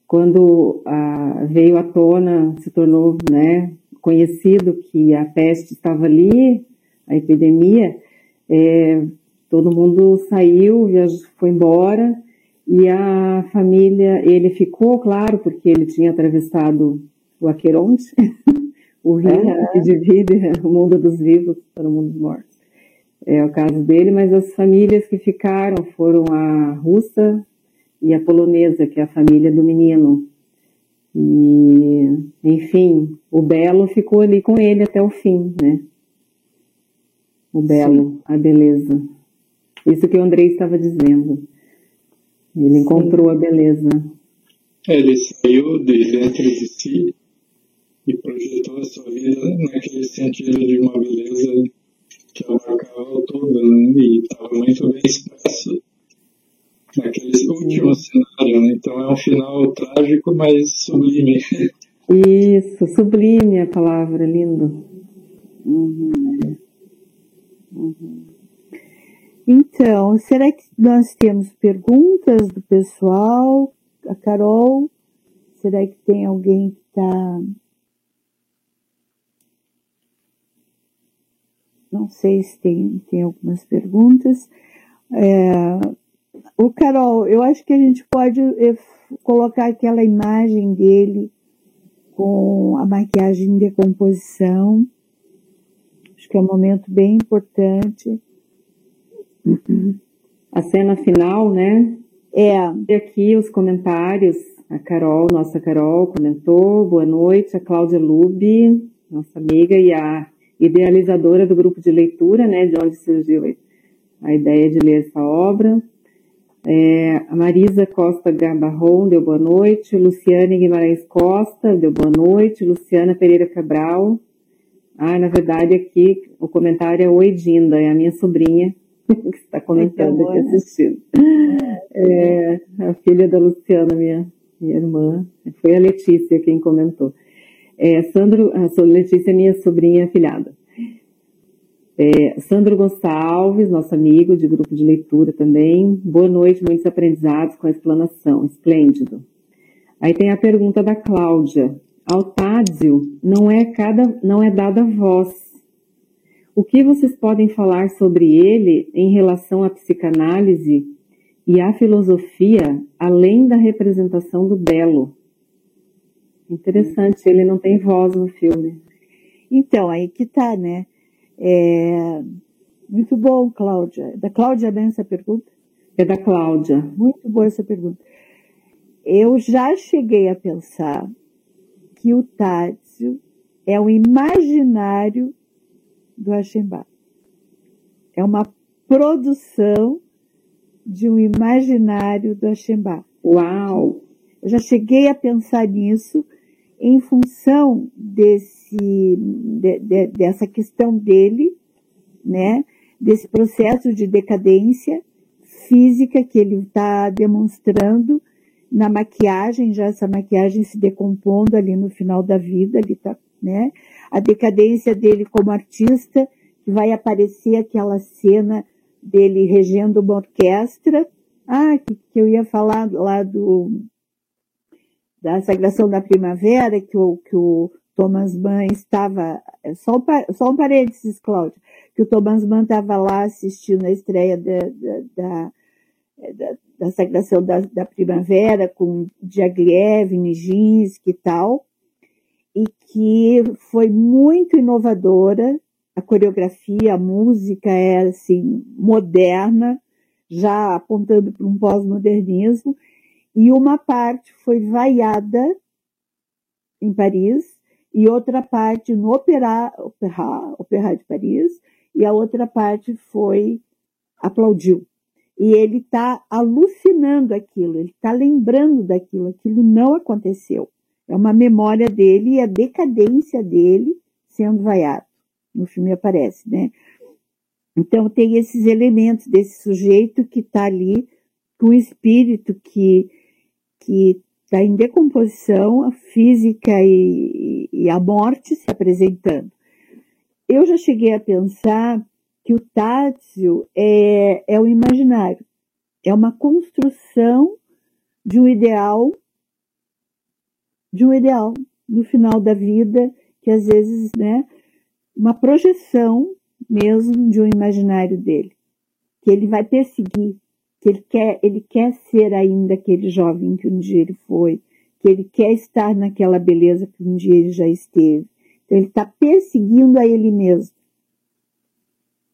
quando a, veio à tona, se tornou, né, conhecido que a peste estava ali, a epidemia, é, todo mundo saiu, foi embora, e a família, ele ficou, claro, porque ele tinha atravessado o Aqueronte, o rio que divide o mundo dos vivos para o mundo dos mortos. É o caso dele, mas as famílias que ficaram foram a russa e a polonesa, que é a família do menino. E, enfim, o Belo ficou ali com ele até o fim, né? O Belo, Sim. a beleza. Isso que o Andrei estava dizendo. Ele encontrou Sim. a beleza. É, ele saiu de dentro de si e projetou a sua vida naquele sentido de uma beleza que abarcava tudo, né? E estava muito bem expresso naquele último cenário, né? Então é um final trágico, mas sublime. Isso, sublime a palavra, lindo. Uhum. Uhum. Então, será que nós temos perguntas do pessoal? A Carol, será que tem alguém que está. Não sei se tem, tem algumas perguntas. É, o Carol, eu acho que a gente pode eh, colocar aquela imagem dele com a maquiagem em decomposição. Acho que é um momento bem importante a cena final, né? É. E aqui os comentários. A Carol, nossa Carol, comentou. Boa noite. A Cláudia Lube, nossa amiga e a idealizadora do grupo de leitura, né? De onde surgiu a ideia de ler essa obra. É, a Marisa Costa Gabarron deu boa noite. Luciane Guimarães Costa deu boa noite. Luciana Pereira Cabral. Ah, na verdade aqui o comentário é Oi Dinda, é a minha sobrinha que está comentando aqui, assistindo. É, a filha da Luciana, minha, minha irmã, foi a Letícia quem comentou. É, Sandro, a Letícia é minha sobrinha afilhada. É, Sandro Gonçalves, nosso amigo de grupo de leitura também. Boa noite, muitos aprendizados com a explanação, esplêndido. Aí tem a pergunta da Cláudia. Ao Tádzio não é cada, não é dada voz, o que vocês podem falar sobre ele em relação à psicanálise e a filosofia além da representação do belo. Interessante, ele não tem voz no filme. Então, aí que tá, né? É... Muito bom, Cláudia. Da Cláudia, né, essa pergunta? É da Cláudia. Muito boa essa pergunta. Eu já cheguei a pensar que o Tássio é o imaginário do Ashembá. É uma produção de um imaginário do Ashembá. Uau! Eu já cheguei a pensar nisso em função desse, de, de, dessa questão dele, né? Desse processo de decadência física que ele está demonstrando na maquiagem, já essa maquiagem se decompondo ali no final da vida, ele tá, né? A decadência dele como artista, vai aparecer aquela cena dele regendo uma orquestra. Ah, que, que eu ia falar lá do, da Sagração da Primavera, que o, que o Thomas Mann estava, só um, só um parênteses, Cláudia, que o Thomas Mann estava lá assistindo a estreia da, da, da, da Sagração da, da Primavera com Diaghilev, Nijinsky e tal, e que foi muito inovadora, a coreografia, a música é assim moderna, já apontando para um pós-modernismo, e uma parte foi vaiada em Paris e outra parte no Opera, Opera, Opera de Paris e a outra parte foi aplaudiu. E ele está alucinando aquilo, ele está lembrando daquilo, aquilo não aconteceu. É uma memória dele e a decadência dele sendo vaiado no filme aparece, né? Então tem esses elementos desse sujeito que está ali com o espírito que que está em decomposição, a física e, e, a morte se apresentando. Eu já cheguei a pensar que o Tátil é, é o imaginário, é uma construção de um ideal, de um ideal no final da vida, que às vezes, né, uma projeção mesmo de um imaginário dele, que ele vai perseguir, que ele quer, ele quer ser ainda aquele jovem que um dia ele foi, que ele quer estar naquela beleza que um dia ele já esteve. Então ele está perseguindo a ele mesmo.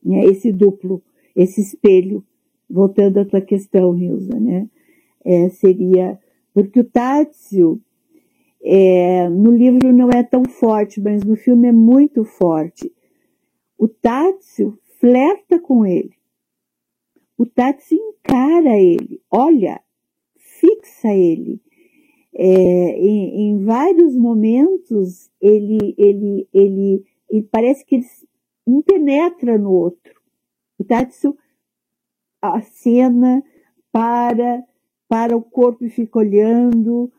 Né? Esse duplo, esse espelho, voltando à tua questão, Rilza, né? É, seria, porque o Tátsio, é, no livro não é tão forte, mas no filme é muito forte. O Tátsio flerta com ele. O Tátsio encara ele, olha, fixa ele. É, em, em, vários momentos ele, ele, ele, ele parece que ele um penetra no outro. O Tátsio acena, para, para o corpo e fica olhando,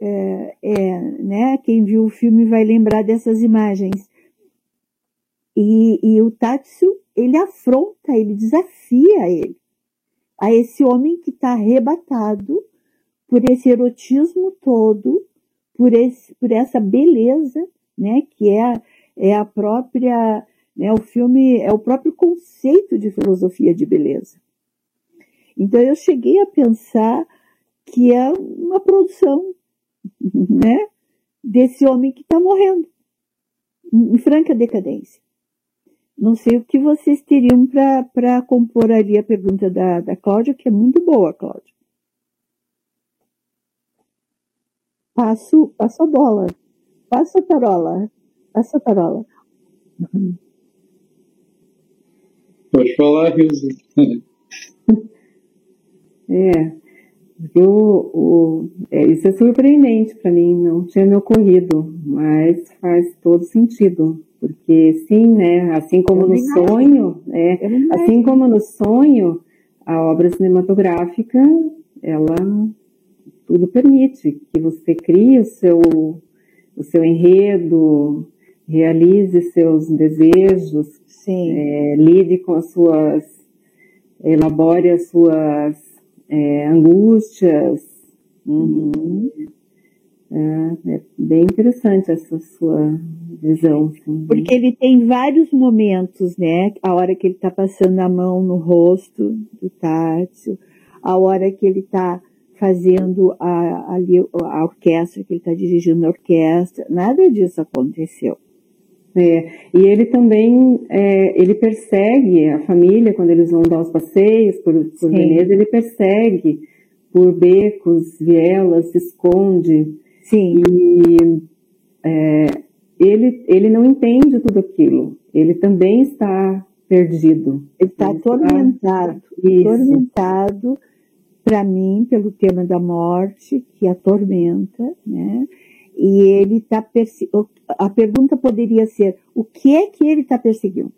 é, é, né? Quem viu o filme vai lembrar dessas imagens. E, e o Tatsu, ele afronta, ele desafia ele a esse homem que está arrebatado por esse erotismo todo, por, esse, por essa beleza, né? Que é, é a própria, né? O filme é o próprio conceito de filosofia de beleza. Então eu cheguei a pensar que é uma produção né, desse homem que está morrendo, em franca decadência. Não sei o que vocês teriam para compor ali a pergunta da, da Cláudia, que é muito boa, Cláudia. Passo, passo a bola. Passa a tarola. Passa a tarola. Pode falar, Rilza. é. Eu, o, é, isso é surpreendente para mim, não tinha me ocorrido, mas faz todo sentido. Porque sim, né? Assim como no sonho, é, assim como no sonho, a obra cinematográfica, ela tudo permite que você crie o seu, o seu enredo, realize seus desejos, é, lide com as suas, elabore as suas é, angústias. Uhum. É, é, bem interessante essa sua visão. Assim. Porque ele tem vários momentos, né? A hora que ele está passando a mão no rosto do Tátil, a hora que ele está fazendo a, ali a orquestra, que ele está dirigindo a orquestra, nada disso aconteceu. É, e ele também, é, ele persegue a família quando eles vão dar os passeios por, por Veneza, ele persegue por becos, vielas, se esconde. Sim. E é, ele, ele não entende tudo aquilo. Ele também está perdido. Ele está atormentado. Está atormentado, para mim, pelo tema da morte, que atormenta, né? E ele está perseguindo. A pergunta poderia ser: o que é que ele está perseguindo?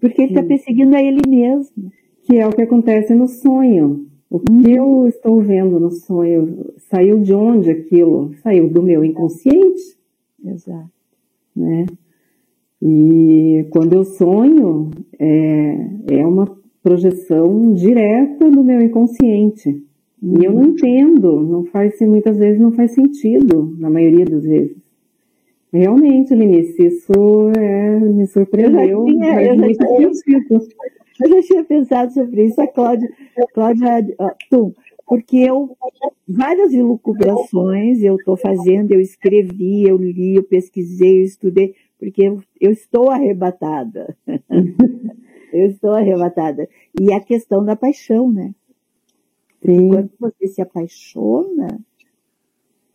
Porque ele está perseguindo a ele mesmo. Que é o que acontece no sonho. O que uhum. eu estou vendo no sonho saiu de onde aquilo? Saiu do meu inconsciente. Exato. Né? E quando eu sonho, é, é uma projeção direta do meu inconsciente. Uhum. E eu não entendo, não faz, muitas vezes não faz sentido, na maioria das vezes. Realmente, Lenice, isso é, me surpreendeu. Eu já, tinha, eu, já tinha, eu já tinha pensado sobre isso, a Cláudia, Cláudia Tum, porque eu, várias ilucubrações eu estou fazendo, eu escrevi, eu li, eu pesquisei, eu estudei, porque eu, eu estou arrebatada. eu estou arrebatada. E a questão da paixão, né? Sim. Quando você se apaixona,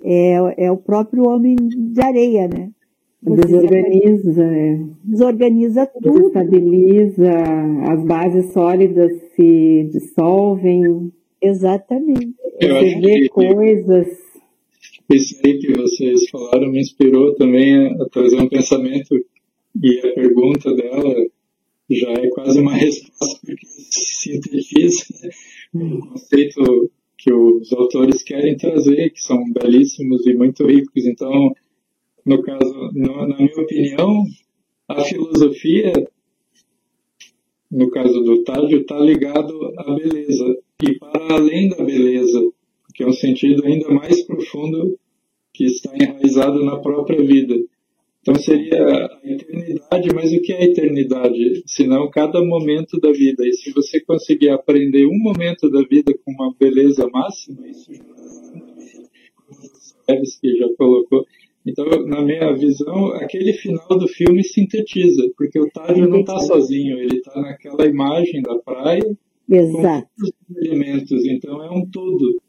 é, é o próprio homem de areia, né? Você desorganiza, é. Desorganiza tudo. Desestabiliza, as bases sólidas se dissolvem. Exatamente. Você vê que, coisas. Isso aí que vocês falaram me inspirou também a, a trazer um pensamento e a pergunta dela já é quase uma resposta, porque sintetiza um conceito que os autores querem trazer, que são belíssimos e muito ricos. Então, no caso, no, na minha opinião, a filosofia, no caso do Tádio, está ligado à beleza e para além da beleza, que é um sentido ainda mais profundo que está enraizado na própria vida. Então seria a eternidade, mas o que é a eternidade? Senão cada momento da vida. E se você conseguir aprender um momento da vida com uma beleza máxima, isso já que já colocou. Então, na minha visão, aquele final do filme sintetiza, porque o Tádio não está sozinho, ele está naquela imagem da praia Exato. com os elementos, então é um todo.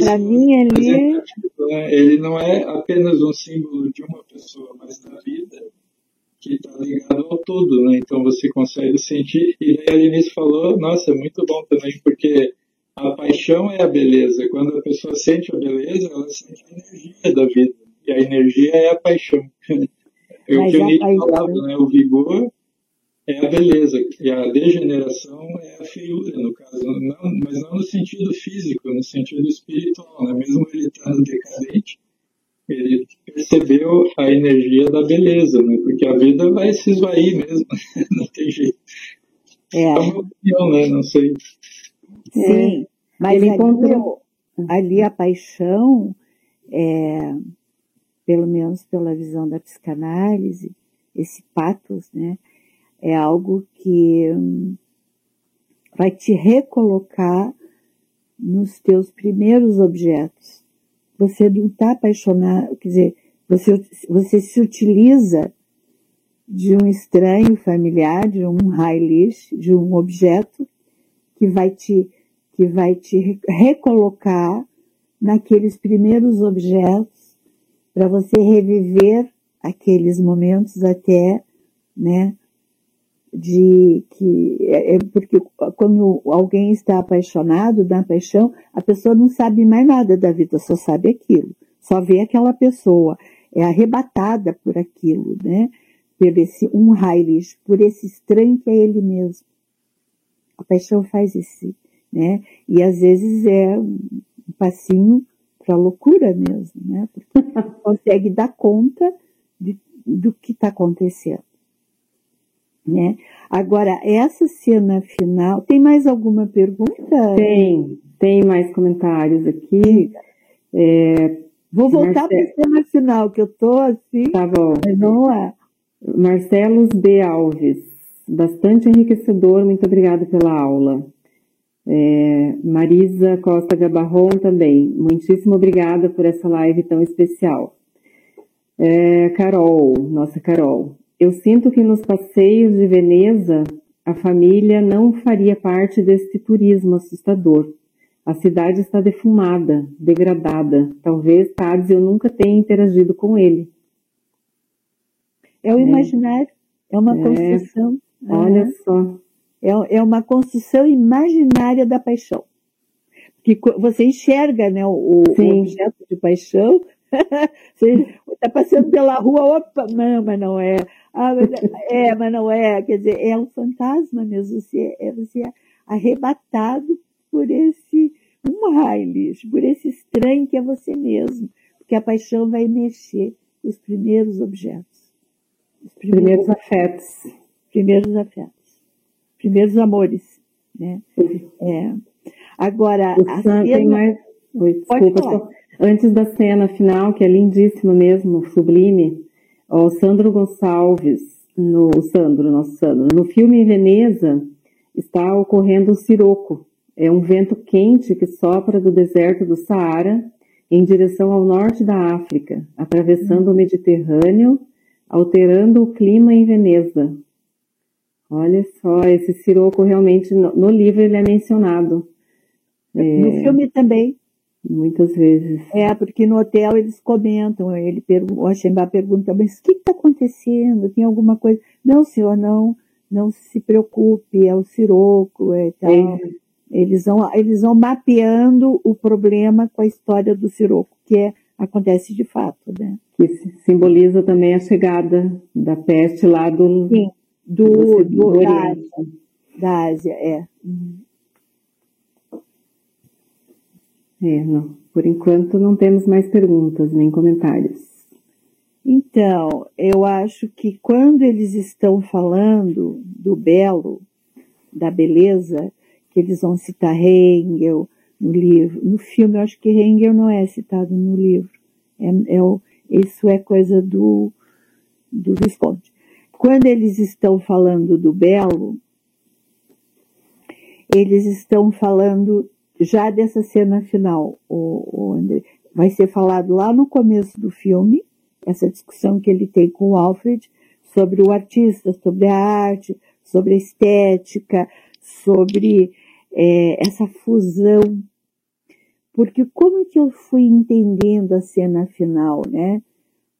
Para mim, ele... Né? ele não é apenas um símbolo de uma pessoa, mas da vida que está ligado ao todo, né? Então você consegue sentir. E daí a Lenice falou, nossa, é muito bom também, porque a paixão é a beleza. Quando a pessoa sente a beleza, ela sente a energia da vida. E a energia é a paixão. É o que o Nietzsche falava, né? O vigor é a beleza, e a degeneração é a feiura, no caso, não, mas não no sentido físico, no sentido espiritual, né? mesmo ele estando decadente, ele percebeu a energia da beleza, né? porque a vida vai se esvair mesmo, não tem jeito. É, é uma opinião, né? Não sei. Sim, mas ele encontrou ali a paixão, é, pelo menos pela visão da psicanálise, esse patos, né? É algo que hum, vai te recolocar nos teus primeiros objetos. Você não está apaixonado, quer dizer, você, você se utiliza de um estranho familiar, de um Heilish, de um objeto que vai te, que vai te recolocar naqueles primeiros objetos para você reviver aqueles momentos até, né, de que é, é porque quando alguém está apaixonado, da paixão, a pessoa não sabe mais nada da vida, só sabe aquilo, só vê aquela pessoa, é arrebatada por aquilo, né? Por esse um Heilig, por esse estranho que é ele mesmo. A paixão faz isso, né? E às vezes é um passinho para loucura mesmo, né? Porque consegue dar conta de, do que está acontecendo. Né? Agora, essa cena final, tem mais alguma pergunta? Tem, tem mais comentários aqui. É, Vou voltar para a cena final, que eu tô assim. Tá bom. Não é. Marcelos B. Alves, bastante enriquecedor, muito obrigada pela aula. É, Marisa Costa Gabarron também. Muitíssimo obrigada por essa live tão especial. É, Carol, nossa Carol. Eu sinto que nos passeios de Veneza a família não faria parte deste turismo assustador. A cidade está defumada, degradada. Talvez Tadzio nunca tenha interagido com ele. É o é. imaginário, é uma é. construção. Olha só. É, é uma construção imaginária da paixão. Que você enxerga né, o, o objeto de paixão, você está passando pela rua, opa, não, mas não é. Ah, mas é, mas não é. Quer dizer, é um fantasma mesmo. Você é, você é arrebatado por esse um Heilig, por esse estranho que é você mesmo. Porque a paixão vai mexer os primeiros objetos. Os primeiros, primeiros afetos. Primeiros afetos. Primeiros amores. Né? É. Agora, a cena... mais... Oi, desculpa, antes da cena final, que é lindíssima mesmo, sublime, o Sandro Gonçalves, no o Sandro, nosso Sandro, no filme em Veneza, está ocorrendo o Siroco. É um vento quente que sopra do deserto do Saara em direção ao norte da África, atravessando o Mediterrâneo, alterando o clima em Veneza. Olha só, esse Siroco realmente, no, no livro ele é mencionado. É, no filme também. Muitas vezes. É, porque no hotel eles comentam, ele o Axembá pergunta, mas o que está acontecendo? Tem alguma coisa? Não, senhor, não, não se preocupe, é o siroco e tal. É. Eles, vão, eles vão mapeando o problema com a história do siroco, que é, acontece de fato, né? Que simboliza também a chegada da peste lá do... Sim, do, do, do da, Ásia, da Ásia, é. Uhum. É, não. Por enquanto não temos mais perguntas nem comentários. Então, eu acho que quando eles estão falando do belo, da beleza, que eles vão citar Hengel no livro, no filme eu acho que Hengel não é citado no livro. É, é o, isso é coisa do, do Visconde. Quando eles estão falando do belo, eles estão falando já dessa cena final, o, o André, vai ser falado lá no começo do filme, essa discussão que ele tem com o Alfred sobre o artista, sobre a arte, sobre a estética, sobre é, essa fusão. Porque como que eu fui entendendo a cena final, né?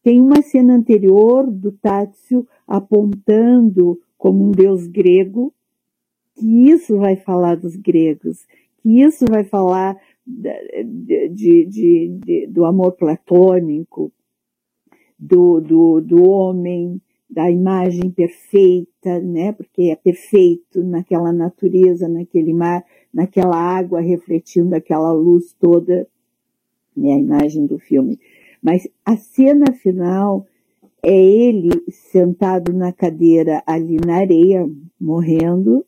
Tem uma cena anterior do Tátsio apontando como um deus grego, que isso vai falar dos gregos, isso vai falar de, de, de, do amor platônico, do, do, do homem, da imagem perfeita, né? Porque é perfeito naquela natureza, naquele mar, naquela água refletindo aquela luz toda, né? A imagem do filme. Mas a cena final é ele sentado na cadeira ali na areia, morrendo,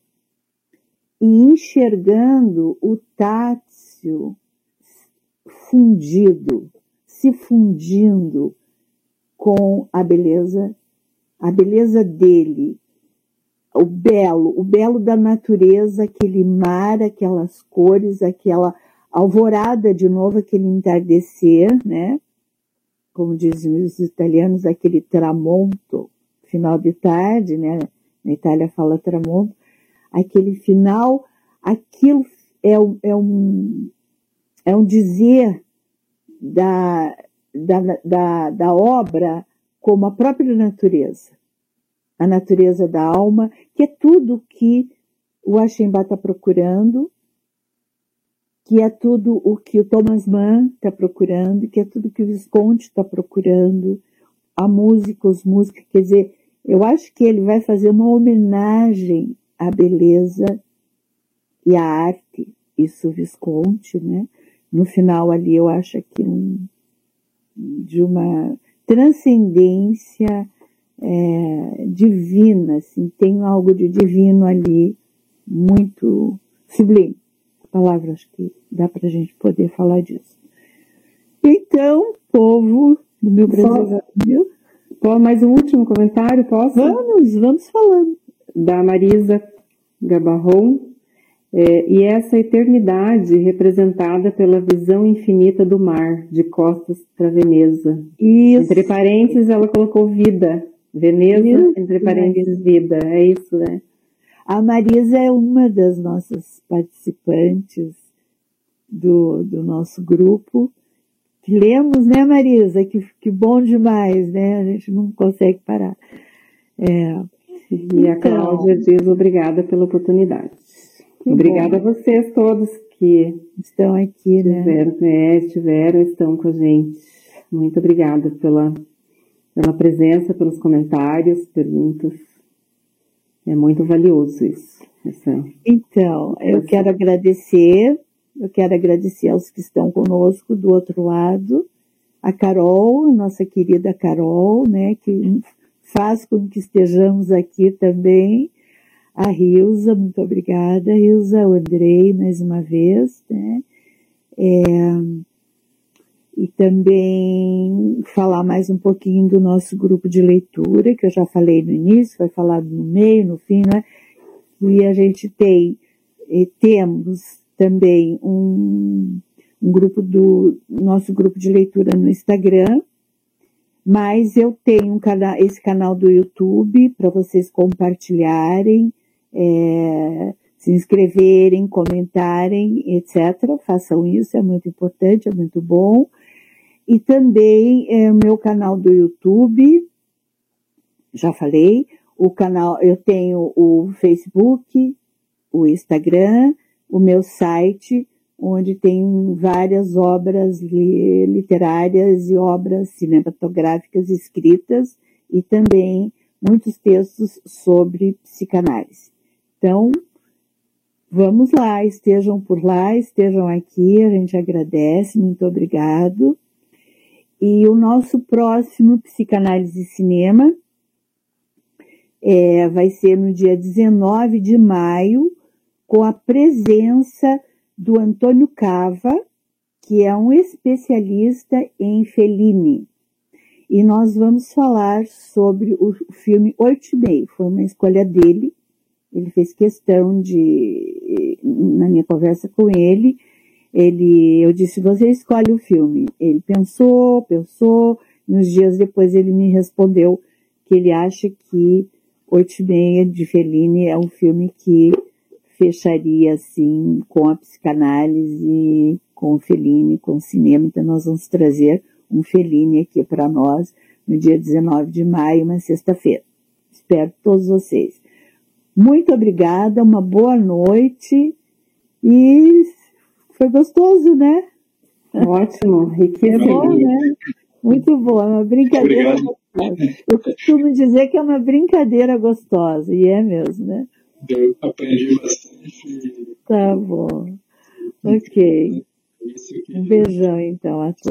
e enxergando o Tátil fundido, se fundindo com a beleza, a beleza dele, o belo, o belo da natureza, aquele mar, aquelas cores, aquela alvorada de novo, aquele entardecer, né? Como dizem os italianos, aquele tramonto, final de tarde, né? Na Itália fala tramonto, aquele final, aquilo é, é um, é um dizer da, da, da, da obra como a própria natureza. A natureza da alma, que é tudo que o Ashemba está procurando, que é tudo o que o Thomas Mann está procurando, que é tudo que o Visconti está procurando, a música, os músicos, quer dizer, eu acho que ele vai fazer uma homenagem a beleza e a arte, isso Visconti, né? No final ali eu acho que um, de uma transcendência é, divina, assim, tem algo de divino ali, muito sublime. Palavra, acho que dá para a gente poder falar disso. Então, povo do meu Brasil. Só, mais um último comentário, posso? Vamos, vamos falando da Marisa Gabarron. É, e essa eternidade representada pela visão infinita do mar, de costas para Veneza. Isso. Entre parênteses, ela colocou vida. Veneza, entre parênteses, vida. É isso, né? A Marisa é uma das nossas participantes do, do nosso grupo. Lemos, né, Marisa? Que, que bom demais, né? A gente não consegue parar. É. E a então, Cláudia diz obrigada pela oportunidade. Obrigada bom. a vocês todos que estão aqui, né? Estiveram, é, estiveram, estão com a gente. Muito obrigada pela, pela presença, pelos comentários, perguntas. É muito valioso isso. Essa, então, eu essa... quero agradecer, eu quero agradecer aos que estão conosco do outro lado, a Carol, a nossa querida Carol, né, que faz com que estejamos aqui também, a Rilza, muito obrigada, Rilza, o Andrei, mais uma vez, né? É, e também falar mais um pouquinho do nosso grupo de leitura, que eu já falei no início, foi falado no meio, no fim, né? E a gente tem, temos também um, um grupo do, nosso grupo de leitura no Instagram, mas eu tenho um canal, esse canal do YouTube para vocês compartilharem, é, se inscreverem, comentarem, etc. Façam isso, é muito importante, é muito bom. E também é, o meu canal do YouTube, já falei, o canal, eu tenho o Facebook, o Instagram, o meu site, onde tem várias obras literárias e obras cinematográficas escritas e também muitos textos sobre psicanálise. Então, vamos lá, estejam por lá, estejam aqui, a gente agradece, muito obrigado. E o nosso próximo Psicanálise Cinema é, vai ser no dia 19 de maio, com a presença do Antônio Cava, que é um especialista em Fellini. E nós vamos falar sobre o filme Oito Meio. Foi uma escolha dele ele fez questão de, na minha conversa com ele, ele, eu disse, você escolhe o filme. Ele pensou, pensou, e uns dias depois ele me respondeu que ele acha que Oito e Meia de Fellini é um filme que fecharia assim com a psicanálise, com o Fellini, com o cinema. Então nós vamos trazer um Fellini aqui para nós no dia 19 de maio, uma sexta-feira. Espero todos vocês. Muito obrigada, uma boa noite e foi gostoso, né? Ótimo, riquíssimo. É bom, né? Muito bom, é uma brincadeira gostosa. Eu costumo dizer que é uma brincadeira gostosa, e é mesmo, né? Eu aprendi bastante. Tá bom. Ok. Um beijão, então, a todos.